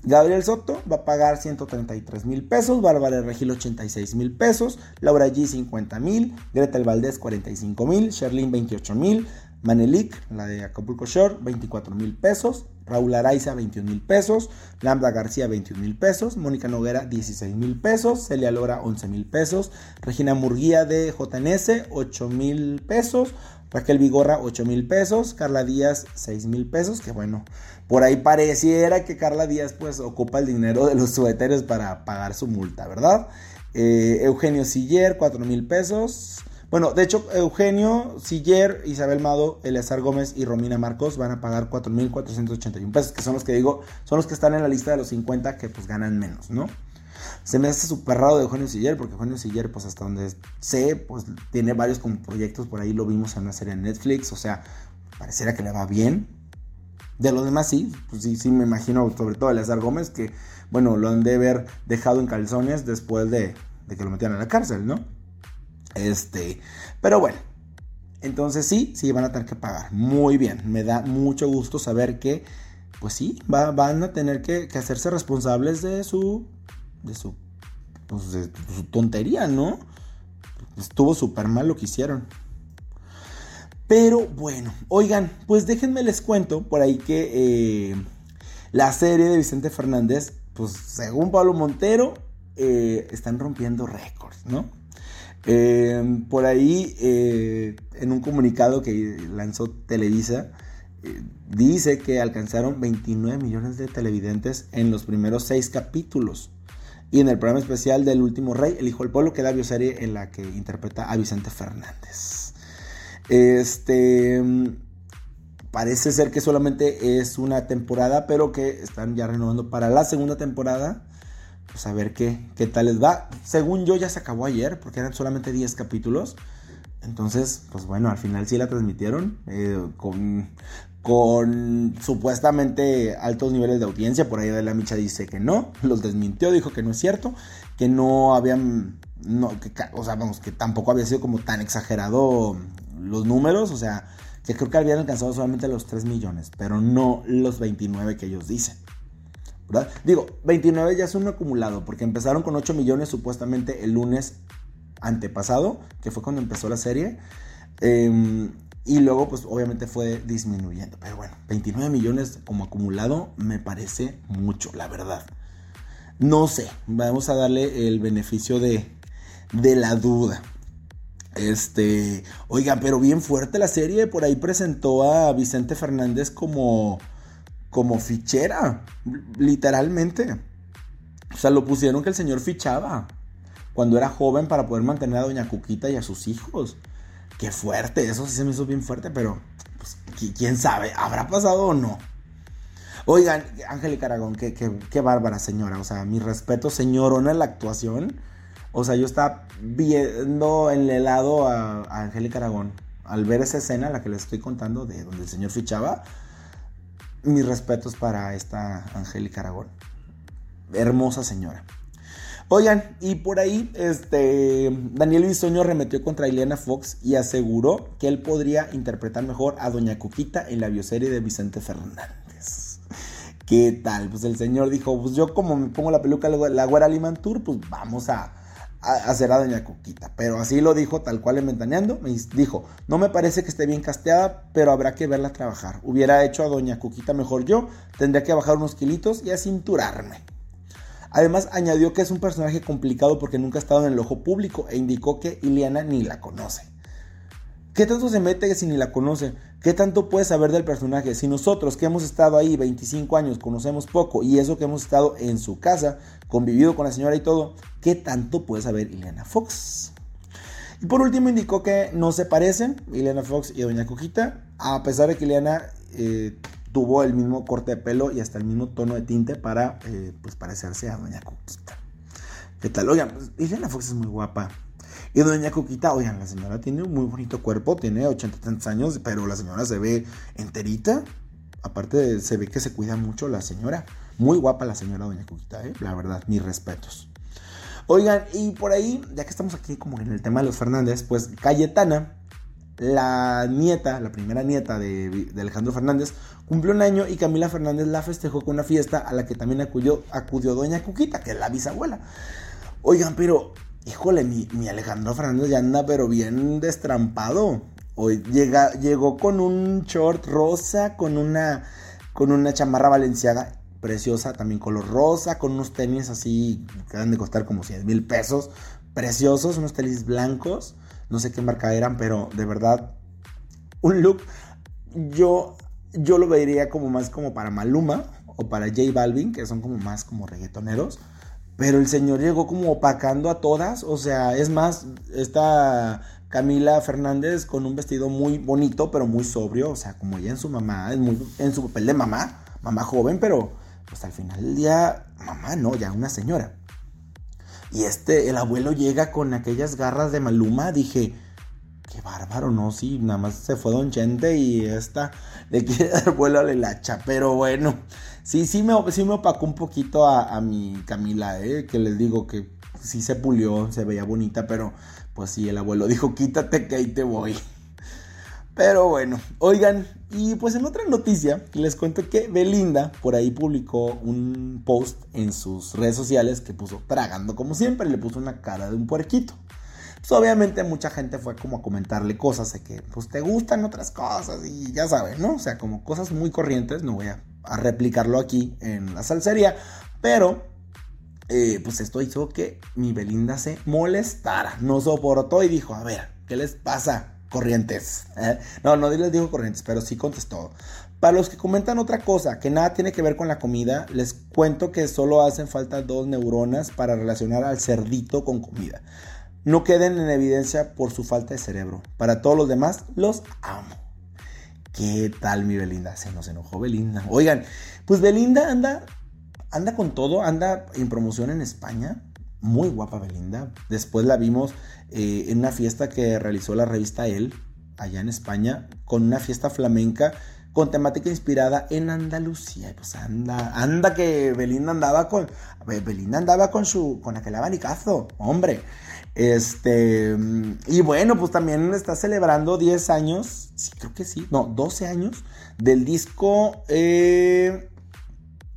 A: Gabriel Soto va a pagar 133 mil pesos, Bárbara Regil 86 mil pesos, Laura G 50 mil, Greta El Valdés 45 mil, Sherlyn 28 mil, Manelik, la de Acapulco Shore, 24 mil pesos, Raúl Araiza 21 mil pesos, Lambda García 21 mil pesos, Mónica Noguera 16 mil pesos, Celia Lora 11 mil pesos, Regina Murguía de JNS 8 mil pesos, Raquel Vigorra 8 mil pesos, Carla Díaz 6 mil pesos, que bueno, por ahí pareciera que Carla Díaz pues ocupa el dinero de los suéteres para pagar su multa, ¿verdad? Eh, Eugenio Siller 4 mil pesos. Bueno, de hecho, Eugenio, Siller, Isabel Mado, Eleazar Gómez y Romina Marcos van a pagar 4.481 pesos, que son los que digo, son los que están en la lista de los 50 que pues ganan menos, ¿no? Se me hace súper raro de Eugenio Siller, porque Eugenio Siller, pues hasta donde sé, pues tiene varios proyectos, por ahí lo vimos en una serie en Netflix, o sea, pareciera que le va bien. De los demás sí, pues sí, sí me imagino, sobre todo Eleazar Gómez, que, bueno, lo han de haber dejado en calzones después de, de que lo metieran a la cárcel, ¿no? Este, pero bueno, entonces sí, sí van a tener que pagar. Muy bien, me da mucho gusto saber que, pues sí, van a tener que, hacerse responsables de su, de su, pues de, su tontería, ¿no? Estuvo súper mal lo que hicieron. Pero bueno, oigan, pues déjenme les cuento por ahí que eh, la serie de Vicente Fernández, pues según Pablo Montero, eh, están rompiendo récords, ¿no? Eh, por ahí, eh, en un comunicado que lanzó Televisa, eh, dice que alcanzaron 29 millones de televidentes en los primeros seis capítulos. Y en el programa especial del último rey, El Hijo del Pueblo, que es la bioserie en la que interpreta a Vicente Fernández. Este. Parece ser que solamente es una temporada, pero que están ya renovando para la segunda temporada pues a ver qué, qué tal les va. Según yo ya se acabó ayer, porque eran solamente 10 capítulos. Entonces, pues bueno, al final sí la transmitieron eh, con, con supuestamente altos niveles de audiencia. Por ahí de la Micha dice que no, los desmintió, dijo que no es cierto, que no habían, no, que, o sea, vamos, que tampoco había sido como tan exagerado los números, o sea, que creo que habían alcanzado solamente los 3 millones, pero no los 29 que ellos dicen. Digo, 29 ya es un acumulado, porque empezaron con 8 millones supuestamente el lunes antepasado, que fue cuando empezó la serie. Em, y luego, pues obviamente fue disminuyendo. Pero bueno, 29 millones como acumulado me parece mucho, la verdad. No sé, vamos a darle el beneficio de, de la duda. Este, oigan, pero bien fuerte la serie. Por ahí presentó a Vicente Fernández como como fichera, literalmente. O sea, lo pusieron que el señor fichaba cuando era joven para poder mantener a doña Cuquita y a sus hijos. Qué fuerte, eso sí se me hizo bien fuerte, pero pues, quién sabe, ¿habrá pasado o no? Oigan, Angélica Aragón, qué, qué, bárbara señora. O sea, mi respeto, señorona en la actuación. O sea, yo estaba viendo en el helado a, a Angélica Aragón. Al ver esa escena, la que les estoy contando, de donde el señor fichaba, mis respetos para esta Angélica Aragón. Hermosa señora. Oigan, y por ahí, este, Daniel Bisoño remetió contra Ileana Fox y aseguró que él podría interpretar mejor a Doña Coquita en la bioserie de Vicente Fernández. ¿Qué tal? Pues el señor dijo, pues yo como me pongo la peluca la güera Limantur, pues vamos a, hacer a Doña Coquita. Pero así lo dijo tal cual en Ventaneando. Me dijo, no me parece que esté bien casteada, pero habrá que verla trabajar. Hubiera hecho a Doña Coquita mejor yo, tendría que bajar unos kilitos y acinturarme. Además, añadió que es un personaje complicado porque nunca ha estado en el ojo público e indicó que Iliana ni la conoce. ¿Qué tanto se mete si ni la conoce? ¿Qué tanto puede saber del personaje? Si nosotros que hemos estado ahí 25 años conocemos poco y eso que hemos estado en su casa, convivido con la señora y todo, ¿qué tanto puede saber Ileana Fox? Y por último indicó que no se parecen, Ileana Fox y Doña Cojita, a pesar de que Ileana eh, tuvo el mismo corte de pelo y hasta el mismo tono de tinte para eh, pues parecerse a Doña Coquita. ¿Qué tal? Oigan, pues, Fox es muy guapa. Y Doña Coquita, oigan, la señora tiene un muy bonito cuerpo, tiene 80 tantos años, pero la señora se ve enterita. Aparte, se ve que se cuida mucho la señora. Muy guapa la señora Doña Coquita, ¿eh? la verdad, mis respetos. Oigan, y por ahí, ya que estamos aquí como en el tema de los Fernández, pues Cayetana la nieta, la primera nieta de, Alejandro Fernández, cumplió un año y Camila Fernández la festejó con una fiesta a la que también acudió, acudió Doña Cuquita, que es la bisabuela. Oigan, pero, híjole, mi, Alejandro Fernández ya anda, pero bien destrampado. Hoy llega, llegó con un short rosa, con una, con una chamarra valenciaga preciosa, también color rosa, con unos tenis así que han de costar como 100 mil pesos, preciosos, unos tenis blancos no sé qué marca eran, pero de verdad, un look, yo, yo lo vería como más como para Maluma o para J Balvin, que son como más como reggaetoneros. Pero el señor llegó como opacando a todas. O sea, es más, esta Camila Fernández con un vestido muy bonito, pero muy sobrio. O sea, como ella en su mamá, en, su papel de mamá, mamá joven, pero pues al final del día, mamá no, ya una señora. Y este, el abuelo llega con aquellas garras de Maluma. Dije, qué bárbaro, ¿no? Sí, nada más se fue Don Chente y esta le quiere dar vuelo a la hilacha. Pero bueno, sí, sí me, sí me opacó un poquito a, mi Camila, ¿eh? Que les digo que sí se pulió, se veía bonita, pero pues sí, el abuelo dijo, quítate que ahí te voy. Pero bueno, oigan, y pues en otra noticia les cuento que Belinda por ahí publicó un post en sus redes sociales que puso tragando como siempre, le puso una cara de un puerquito. Pues obviamente mucha gente fue como a comentarle cosas de que pues te gustan otras cosas y ya saben, ¿no? O sea, como cosas muy corrientes, no voy a, replicarlo aquí en la salsería, pero eh, pues esto hizo que mi Belinda se molestara, no soportó y dijo, a ver, ¿qué les pasa? Corrientes. ¿eh? No, no les digo Corrientes, pero sí contestó. Para los que comentan otra cosa, que nada tiene que ver con la comida, les cuento que solo hacen falta dos neuronas para relacionar al cerdito con comida. No queden en evidencia por su falta de cerebro. Para todos los demás, los amo. ¿Qué tal mi Belinda? Se nos enojó Belinda. Oigan, pues Belinda anda, anda con todo, anda en promoción en España muy guapa Belinda. Después la vimos eh, en una fiesta que realizó la revista Elle, allá en España, con una fiesta flamenca con temática inspirada en Andalucía. Pues anda, anda que Belinda andaba con, Belinda andaba con su, con aquel abanicazo, hombre. Este, y bueno, pues también está celebrando 10 años, sí, creo que sí, no, 12 años del disco eh,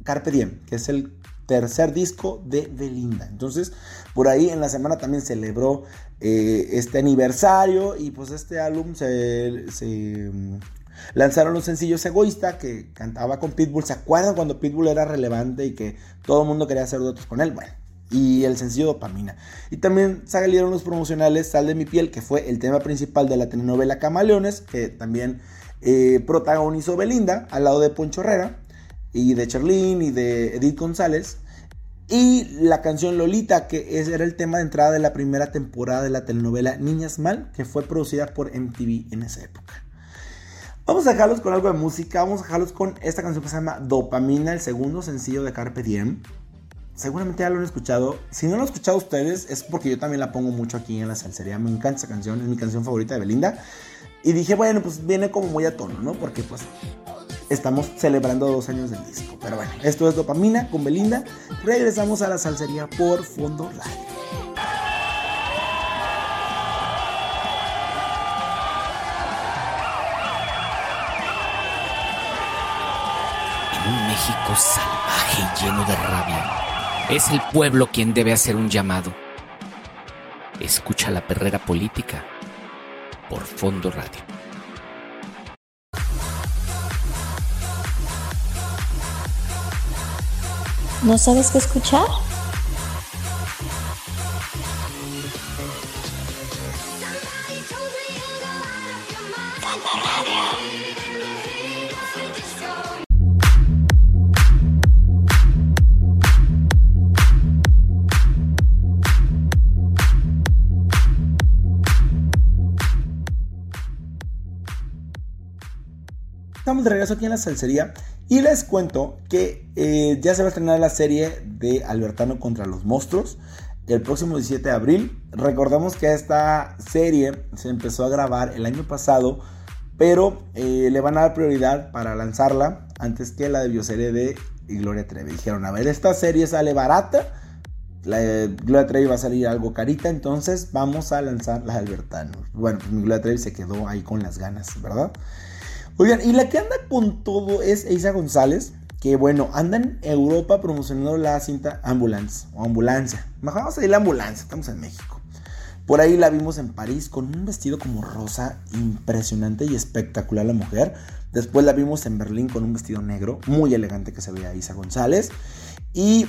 A: Carpe Diem, que es el tercer disco de Belinda. Entonces, por ahí en la semana también celebró eh, este aniversario y pues este álbum se, mm, lanzaron los sencillos Egoísta que cantaba con Pitbull. ¿Se acuerdan cuando Pitbull era relevante y que todo el mundo quería hacer otros con él? Bueno. Y el sencillo Dopamina. Y también salieron los promocionales Sal de mi piel, que fue el tema principal de la telenovela Camaleones, que también eh, protagonizó Belinda al lado de Poncho Herrera y de Charlene y de Edith González. Y la canción Lolita, que era el tema de entrada de la primera temporada de la telenovela Niñas Mal, que fue producida por MTV en esa época. Vamos a dejarlos con algo de música, vamos a dejarlos con esta canción que se llama Dopamina, el segundo sencillo de Carpe Diem. Seguramente ya lo han escuchado. Si no lo han escuchado ustedes, es porque yo también la pongo mucho aquí en la salsería. Me encanta esa canción, es mi canción favorita de Belinda. Y dije, bueno, pues viene como muy a tono, ¿no? Porque pues estamos celebrando dos años del disco. Pero bueno, esto es Dopamina con Belinda. Regresamos a la salsería por Fondo Radio.
C: En un México salvaje y lleno de rabia, es el pueblo quien debe hacer un llamado. Escucha la perrera política por Fondo Radio.
E: ¿No sabes qué escuchar?
A: De regreso aquí en la salsería y les cuento que eh, ya se va a estrenar la serie de Albertano contra los monstruos el próximo 17 de abril. Recordamos que esta serie se empezó a grabar el año pasado, pero eh, le van a dar prioridad para lanzarla antes que la de bioserie de Gloria Trevi. Dijeron, a ver, esta serie sale barata, la Gloria Trevi va a salir algo carita, entonces vamos a lanzar la de Albertano. Bueno, pues Gloria Trevi se quedó ahí con las ganas, ¿verdad? Oigan, y la que anda con todo es Isa González, que bueno, anda en Europa promocionando la cinta Ambulance o Ambulancia. Vamos a ir la Ambulancia, estamos en México. Por ahí la vimos en París con un vestido como rosa impresionante y espectacular la mujer. Después la vimos en Berlín con un vestido negro, muy elegante que se veía Isa González. Y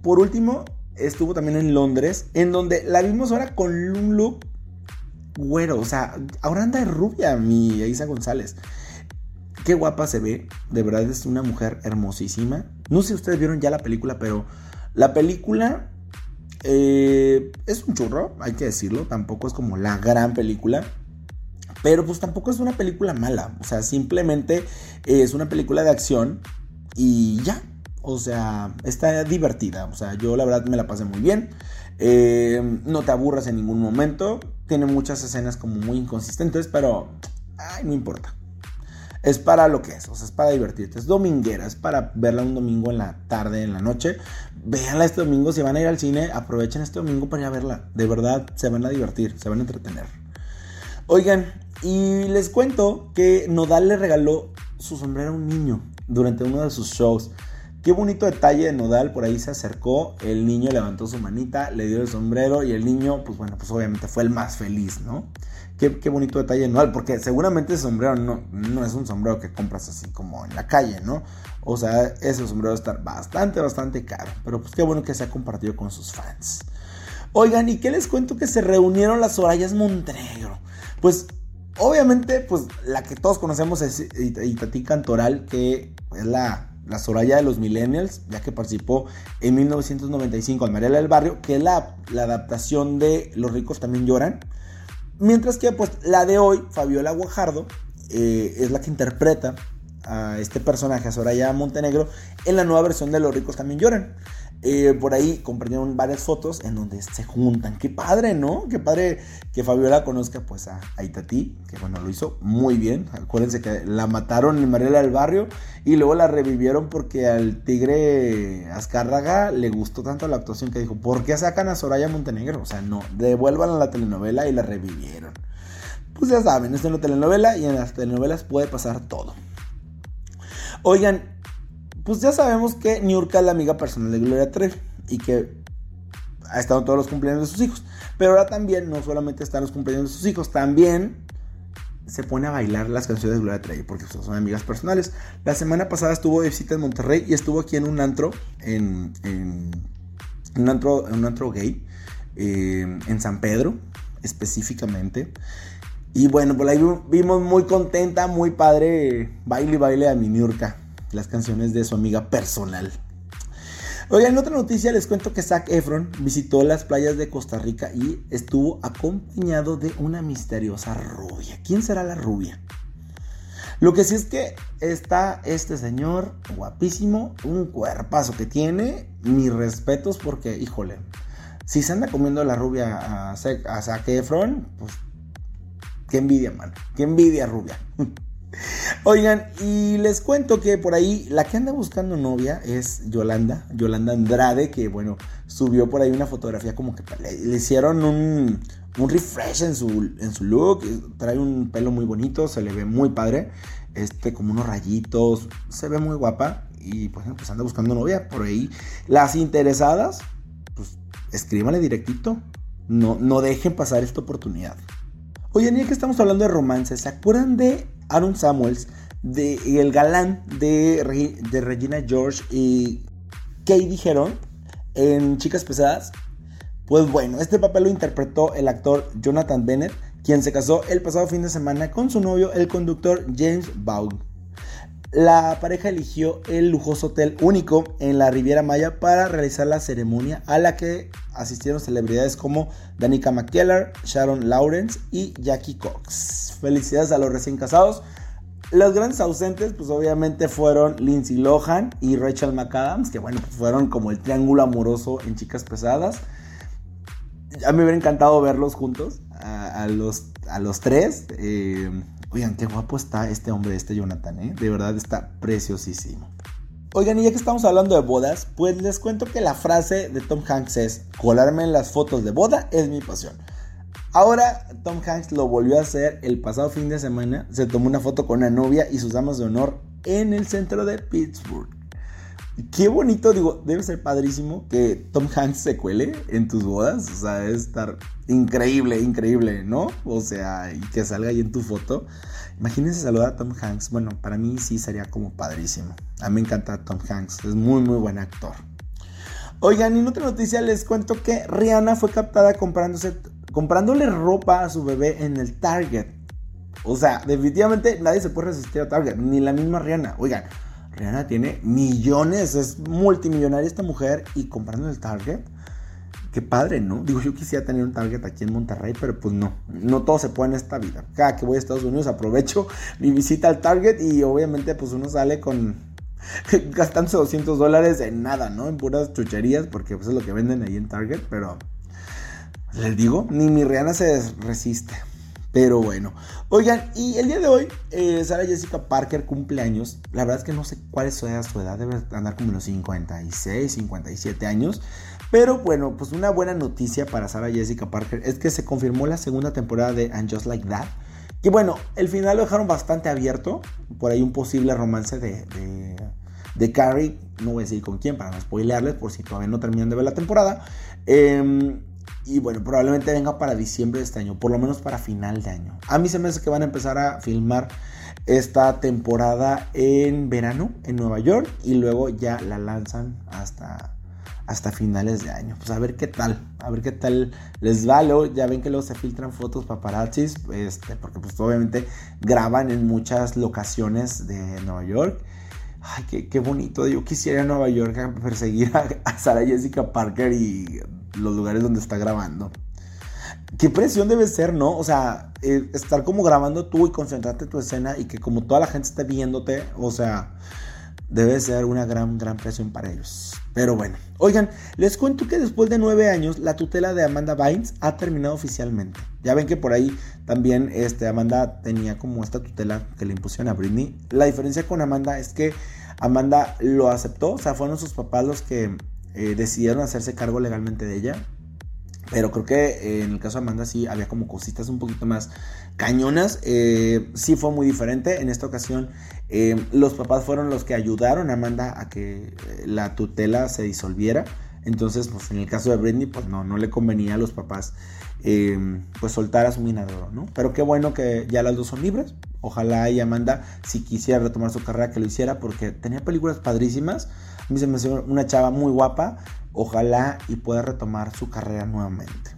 A: por último, estuvo también en Londres, en donde la vimos ahora con un look güero. O sea, ahora anda de rubia mi Isa González. Qué guapa se ve, de verdad es una mujer hermosísima. No sé si ustedes vieron ya la película, pero la película eh, es un churro, hay que decirlo. Tampoco es como la gran película. Pero pues tampoco es una película mala. O sea, simplemente es una película de acción y ya. O sea, está divertida. O sea, yo la verdad me la pasé muy bien. Eh, no te aburras en ningún momento. Tiene muchas escenas como muy inconsistentes, pero ay, no importa es para lo que es, o sea, es para divertirte, es dominguera, es para verla un domingo en la tarde, en la noche. Véanla este domingo, si van a ir al cine, aprovechen este domingo para ir a verla. De verdad, se van a divertir, se van a entretener. Oigan, y les cuento que Nodal le regaló su sombrero a un niño durante uno de sus shows. Qué bonito detalle de Nodal, por ahí se acercó, el niño levantó su manita, le dio el sombrero y el niño, pues bueno, pues obviamente fue el más feliz, ¿no? Qué, bonito detalle anual, porque seguramente ese sombrero no, no es un sombrero que compras así como en la calle, ¿no? O sea, ese sombrero está bastante, bastante caro, pero pues qué bueno que se ha compartido con sus fans. Oigan, ¿y qué les cuento que se reunieron las Sorayas Montenegro? Pues obviamente, pues la que todos conocemos es Itatí Cantoral, que es la, la Soraya de los Millennials, ya que participó en 1995 en Mariela del Barrio, que es la, la adaptación de Los ricos también lloran. Mientras que pues la de hoy, Fabiola Guajardo, eh, es la que interpreta a este personaje, a Soraya Montenegro, en la nueva versión de Los ricos también lloran. Eh, por ahí compartieron varias fotos en donde se juntan. Qué padre, ¿no? Qué padre que Fabiola conozca pues a, a Itatí, que bueno, lo hizo muy bien. Acuérdense que la mataron en Mariela del Barrio y luego la revivieron porque al tigre Azcárraga le gustó tanto la actuación que dijo, ¿por qué sacan a Soraya Montenegro? O sea, no, devuelvan a la telenovela y la revivieron. Pues ya saben, esto es una telenovela y en las telenovelas puede pasar todo. Oigan, pues ya sabemos que Niurka es la amiga personal de Gloria Trevi y que ha estado en todos los cumpleaños de sus hijos. Pero ahora también no solamente están los cumpleaños de sus hijos, también se pone a bailar las canciones de Gloria Trevi porque son amigas personales. La semana pasada estuvo de visita en Monterrey y estuvo aquí en un antro, en, un, antro en un antro gay, eh, en San Pedro específicamente. Y bueno, por ahí vimos muy contenta, muy padre, baile y baile a mi Niurka las canciones de su amiga personal. Oigan, en otra noticia les cuento que Zac Efron visitó las playas de Costa Rica y estuvo acompañado de una misteriosa rubia. ¿Quién será la rubia? Lo que sí es que está este señor guapísimo, un cuerpazo que tiene, mis respetos porque, híjole, si se anda comiendo la rubia a, Zac Efron, pues qué envidia, man, qué envidia rubia. Oigan, y les cuento que por ahí la que anda buscando novia es Yolanda, Yolanda Andrade, que bueno, subió por ahí una fotografía como que le, hicieron un, un refresh en su, en su look, trae un pelo muy bonito, se le ve muy padre, este como unos rayitos, se ve muy guapa y pues, pues anda buscando novia por ahí. Las interesadas, pues escríbanle directito, no, no dejen pasar esta oportunidad. Oye, ya que estamos hablando de romance, ¿se acuerdan de Aaron Samuels, de, el galán de, Regina George y Katie dijeron en Chicas Pesadas? Pues bueno, este papel lo interpretó el actor Jonathan Bennett, quien se casó el pasado fin de semana con su novio, el conductor James Baugh. La pareja eligió el lujoso hotel único en la Riviera Maya para realizar la ceremonia a la que asistieron celebridades como Danica McKellar, Sharon Lawrence y Jackie Cox. Felicidades a los recién casados. Los grandes ausentes, pues obviamente fueron Lindsay Lohan y Rachel McAdams, que bueno, pues, fueron como el triángulo amoroso en Chicas Pesadas. Ya me hubiera encantado verlos juntos, a, los, a los tres. Eh, Oigan, qué guapo está este hombre, este Jonathan, ¿eh? De verdad está preciosísimo. Oigan, y ya que estamos hablando de bodas, pues les cuento que la frase de Tom Hanks es, colarme en las fotos de boda es mi pasión. Ahora Tom Hanks lo volvió a hacer el pasado fin de semana, se tomó una foto con una novia y sus damas de honor en el centro de Pittsburgh. Qué bonito, digo, debe ser padrísimo que Tom Hanks se cuele en tus bodas. O sea, debe estar increíble, increíble, ¿no? O sea, y que salga ahí en tu foto. Imagínense saludar a Tom Hanks. Bueno, para mí sí sería como padrísimo. A mí me encanta Tom Hanks, es muy, muy buen actor. Oigan, y en otra noticia les cuento que Rihanna fue captada comprándose, comprándole ropa a su bebé en el Target. O sea, definitivamente nadie se puede resistir a Target, ni la misma Rihanna. Oigan, Rihanna tiene millones, es multimillonaria esta mujer y comprando el Target. Qué padre, ¿no? Digo, yo quisiera tener un Target aquí en Monterrey, pero pues no, no todo se puede en esta vida. Cada que voy a Estados Unidos aprovecho mi visita al Target y obviamente pues uno sale con gastándose 200 dólares en nada, ¿no? En puras chucherías, porque pues es lo que venden ahí en Target, pero les digo, ni mi Rihanna se resiste. Pero bueno, oigan, y el día de hoy, eh, Sara Jessica Parker cumple años. La verdad es que no sé cuál es su edad, debe andar como los 56, 57 años. Pero bueno, pues una buena noticia para Sara Jessica Parker es que se confirmó la segunda temporada de And Just Like That. Y bueno, el final lo dejaron bastante abierto. Por ahí un posible romance de, de, de Carrie. No voy a decir con quién para no spoilearles por si todavía no terminan de ver la temporada. Eh, y bueno, probablemente venga para diciembre de este año, por lo menos para final de año. A mí se me hace que van a empezar a filmar esta temporada en verano en Nueva York y luego ya la lanzan hasta, hasta finales de año. Pues a ver qué tal, a ver qué tal les va. ya ven que luego se filtran fotos paparazzis, este, porque pues obviamente graban en muchas locaciones de Nueva York. Ay, qué, qué bonito. Yo quisiera Nueva York a perseguir a, a Jessica Parker y los lugares donde está grabando. Qué presión debe ser, ¿no? O sea, eh, estar como grabando tú y concentrarte en tu escena y que como toda la gente esté viéndote, o sea, debe ser una gran, gran presión para ellos. Pero bueno, oigan, les cuento que después de nueve años, la tutela de Amanda Bynes ha terminado oficialmente. Ya ven que por ahí también este, Amanda tenía como esta tutela que le impusieron a Britney. La diferencia con Amanda es que Amanda lo aceptó, o sea, fueron sus papás los que eh, decidieron hacerse cargo legalmente de ella. Pero creo que eh, en el caso de Amanda sí había como cositas un poquito más cañonas. Eh, sí fue muy diferente. En esta ocasión los papás fueron los que ayudaron a Amanda a que la tutela se disolviera. Entonces, pues en el caso de Britney, pues no, no le convenía a los papás pues soltar a su minadoro, ¿no? Pero qué bueno que ya las dos son libres. Ojalá y Amanda, si quisiera retomar su carrera, que lo hiciera, porque tenía películas padrísimas. A mí se me hace una chava muy guapa. Ojalá y pueda retomar su carrera nuevamente.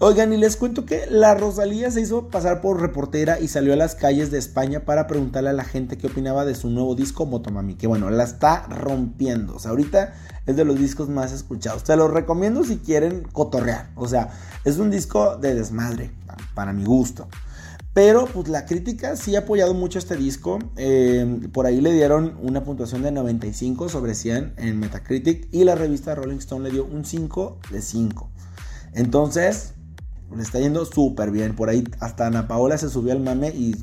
A: Oigan, y les cuento que la Rosalía se hizo pasar por reportera y salió a las calles de España para preguntarle a la gente qué opinaba de su nuevo disco Motomami, que bueno, la está rompiendo. O sea, ahorita es de los discos más escuchados. Te lo recomiendo si quieren cotorrear. O sea, es un disco de desmadre, para mi gusto. Pero pues la crítica sí ha apoyado mucho este disco. Eh, por ahí le dieron una puntuación de 95 sobre 100 en Metacritic y la revista Rolling Stone le dio un 5 de 5. Entonces, le está yendo súper bien. Por ahí hasta Ana Paola se subió al mame y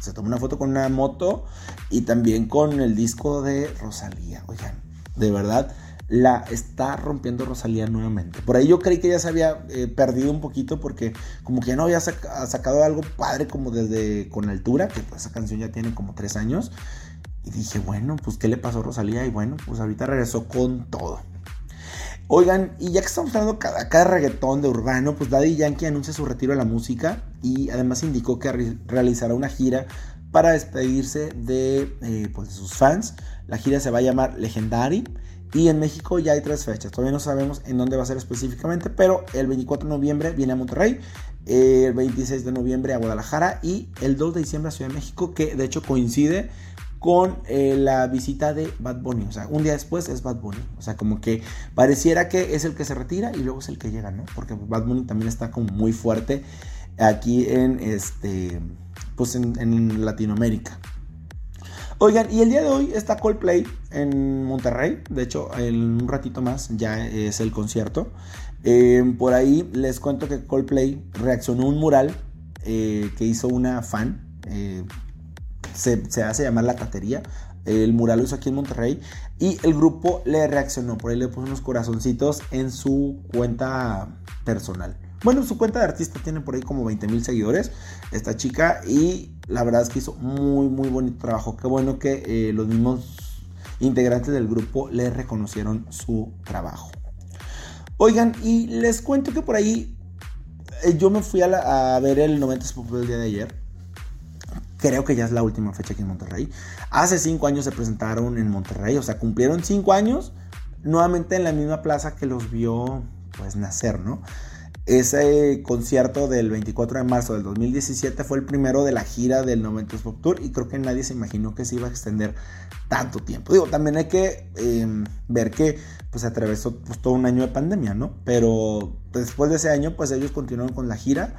A: se tomó una foto con una moto y también con el disco de Rosalía. Oigan, de verdad, la está rompiendo Rosalía nuevamente. Por ahí yo creí que ya se había eh, perdido un poquito porque como que ya no había sacado algo padre como desde con altura, que pues esa canción ya tiene como tres años. Y dije, bueno, pues ¿qué le pasó a Rosalía? Y bueno, pues ahorita regresó con todo. Oigan, y ya que estamos hablando acá de reggaetón, de urbano, pues Daddy Yankee anuncia su retiro de la música y además indicó que realizará una gira para despedirse de, eh, pues, de sus fans. La gira se va a llamar Legendary y en México ya hay tres fechas. Todavía no sabemos en dónde va a ser específicamente, pero el 24 de noviembre viene a Monterrey, el 26 de noviembre a Guadalajara y el 2 de diciembre a Ciudad de México, que de hecho coincide con eh, la visita de Bad Bunny. O sea, un día después es Bad Bunny. O sea, como que pareciera que es el que se retira y luego es el que llega, ¿no? Porque Bad Bunny también está como muy fuerte aquí en este. Pues en, Latinoamérica. Oigan, y el día de hoy está Coldplay en Monterrey. De hecho, en un ratito más ya es el concierto. Eh, por ahí les cuento que Coldplay reaccionó a un mural eh, que hizo una fan se, hace llamar La Catería. El mural lo hizo aquí en Monterrey y el grupo le reaccionó. Por ahí le puso unos corazoncitos en su cuenta personal. Bueno, su cuenta de artista tiene por ahí como 20 mil seguidores. Esta chica y la verdad es que hizo muy, muy bonito trabajo. Qué bueno que eh, los mismos integrantes del grupo le reconocieron su trabajo. Oigan, y les cuento que por ahí eh, yo me fui a, ver el 90 Pop día de ayer. Creo que ya es la última fecha aquí en Monterrey. Hace cinco años se presentaron en Monterrey, o sea, cumplieron cinco años nuevamente en la misma plaza que los vio pues nacer, ¿no? Ese concierto del 24 de marzo del 2017 fue el primero de la gira del 90 Pop Tour y creo que nadie se imaginó que se iba a extender tanto tiempo. Digo, también hay que em, ver que pues atravesó pues, todo un año de pandemia, ¿no? Pero después de ese año pues ellos continuaron con la gira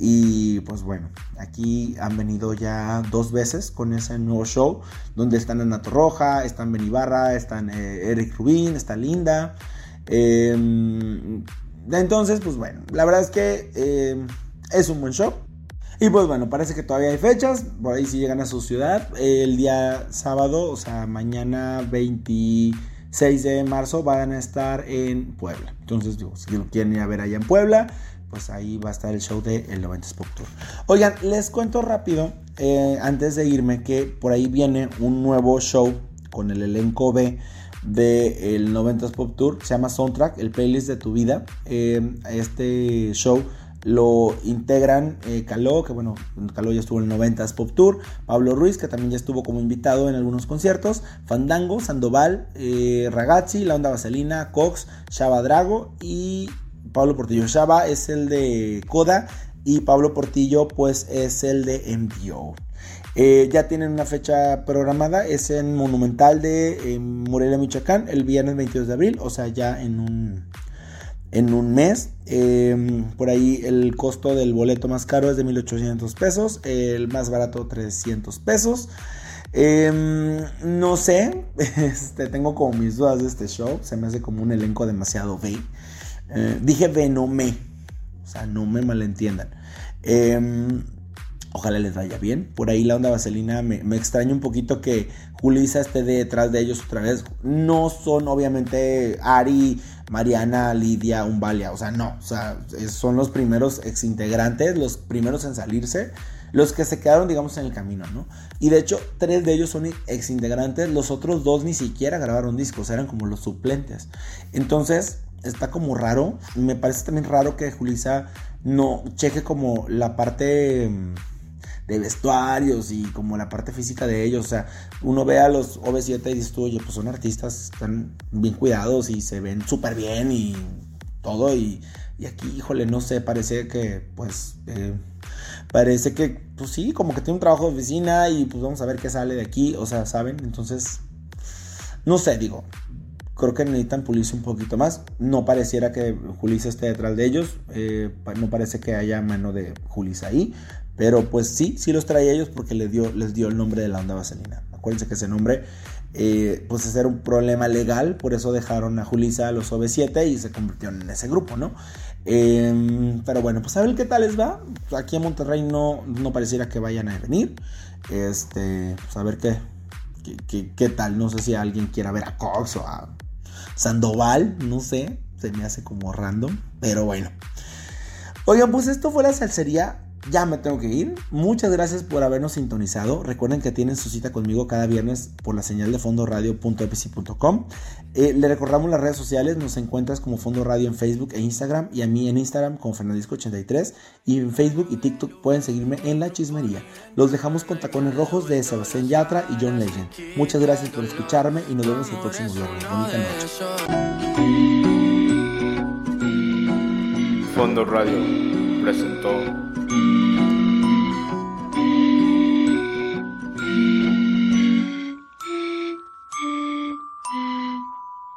A: y pues bueno, aquí han venido ya dos veces con ese nuevo show, donde están Ana Roja, están Benibarra, están eh, Eric Rubin, está Linda. Em, entonces, pues bueno, la verdad es que em, es un buen show. Y pues bueno, parece que todavía hay fechas, por ahí si llegan a su ciudad, el día sábado, o sea, mañana 26 de marzo van a estar en Puebla. Entonces, digo, si lo quieren ir a ver allá en Puebla, pues ahí va a estar el show de El 90 Pop Tour. Oigan, les cuento rápido, eh, antes de irme, que por ahí viene un nuevo show con el elenco B de el 90 Pop Tour, se llama Soundtrack, el playlist de tu vida. Eh, este show lo integran eh, Caló, que bueno, Caló ya estuvo en el 90s Pop Tour, Pablo Ruiz, que también ya estuvo como invitado en algunos conciertos, Fandango, Sandoval, Ragazzi, La Onda Vaselina, Cox, Shaba Drago y Pablo Portillo Shaba es el de Coda y Pablo Portillo pues es el de MDO. Eh, ya tienen una fecha programada, es en Monumental de Morelia, Michoacán, el viernes 22 de abril, o sea, ya en un, en un mes. Em, por ahí el costo del boleto más caro es de 1800 pesos, el más barato 300 pesos. Em, no sé, este, tengo como mis dudas de este show, se me hace como un elenco demasiado gay. Eh, dije Venome. O sea, no me malentiendan. Em, ojalá les vaya bien. Por ahí la onda vaselina me, extraña un poquito que Julissa esté detrás de ellos otra vez. No son obviamente Ari, Mariana, Lidia, Umbalia. O sea, no. O sea, son los primeros exintegrantes, los primeros en salirse. Los que se quedaron, digamos, en el camino, ¿no? Y de hecho, tres de ellos son exintegrantes. Los otros dos ni siquiera grabaron discos. Eran como los suplentes. Entonces, está como raro. Me parece también raro que Julisa no cheque como la parte mm, de vestuarios y como la parte física de ellos. O sea, uno ve a los OV7 y dice tú, oye, pues son artistas, están bien cuidados y se ven súper bien y todo. Y Y aquí, híjole, no sé, parece que, pues, eh, parece que, pues sí, como que tiene un trabajo de oficina y pues vamos a ver qué sale de aquí, o sea, ¿saben? Entonces, no sé, digo, creo que necesitan pulirse un poquito más. No pareciera que Julissa esté detrás de ellos, eh, no parece que haya mano de Julissa ahí, pero pues sí, sí los trae ellos porque les dio, les dio el nombre de la onda vaselina. Acuérdense que ese nombre eh, pues era un problema legal, por eso dejaron a Julissa a los OV7 y se convirtieron en ese grupo, ¿no? Em, pero bueno, pues a ver qué tal les va. Aquí en Monterrey no, no pareciera que vayan a venir. Este, pues a ver qué, qué, qué, tal. No sé si alguien quiera ver a Cox o a Sandoval, no sé. Se me hace como random, pero bueno. Oigan, pues esto fue la salsería ya me tengo que ir. Muchas gracias por habernos sintonizado. Recuerden que tienen su cita conmigo cada viernes por la señal de fondo radio.epc.com. Eh, le recordamos las redes sociales. Nos encuentras como Fondo Radio en Facebook e Instagram. Y a mí en Instagram como Fernandisco83. Y en Facebook y TikTok pueden seguirme en La Chismería. Los dejamos con tacones rojos de Sebastián Yatra y John Legend. Muchas gracias por escucharme y nos vemos el próximo viernes. Bonita noche.
F: Fondo Radio presentó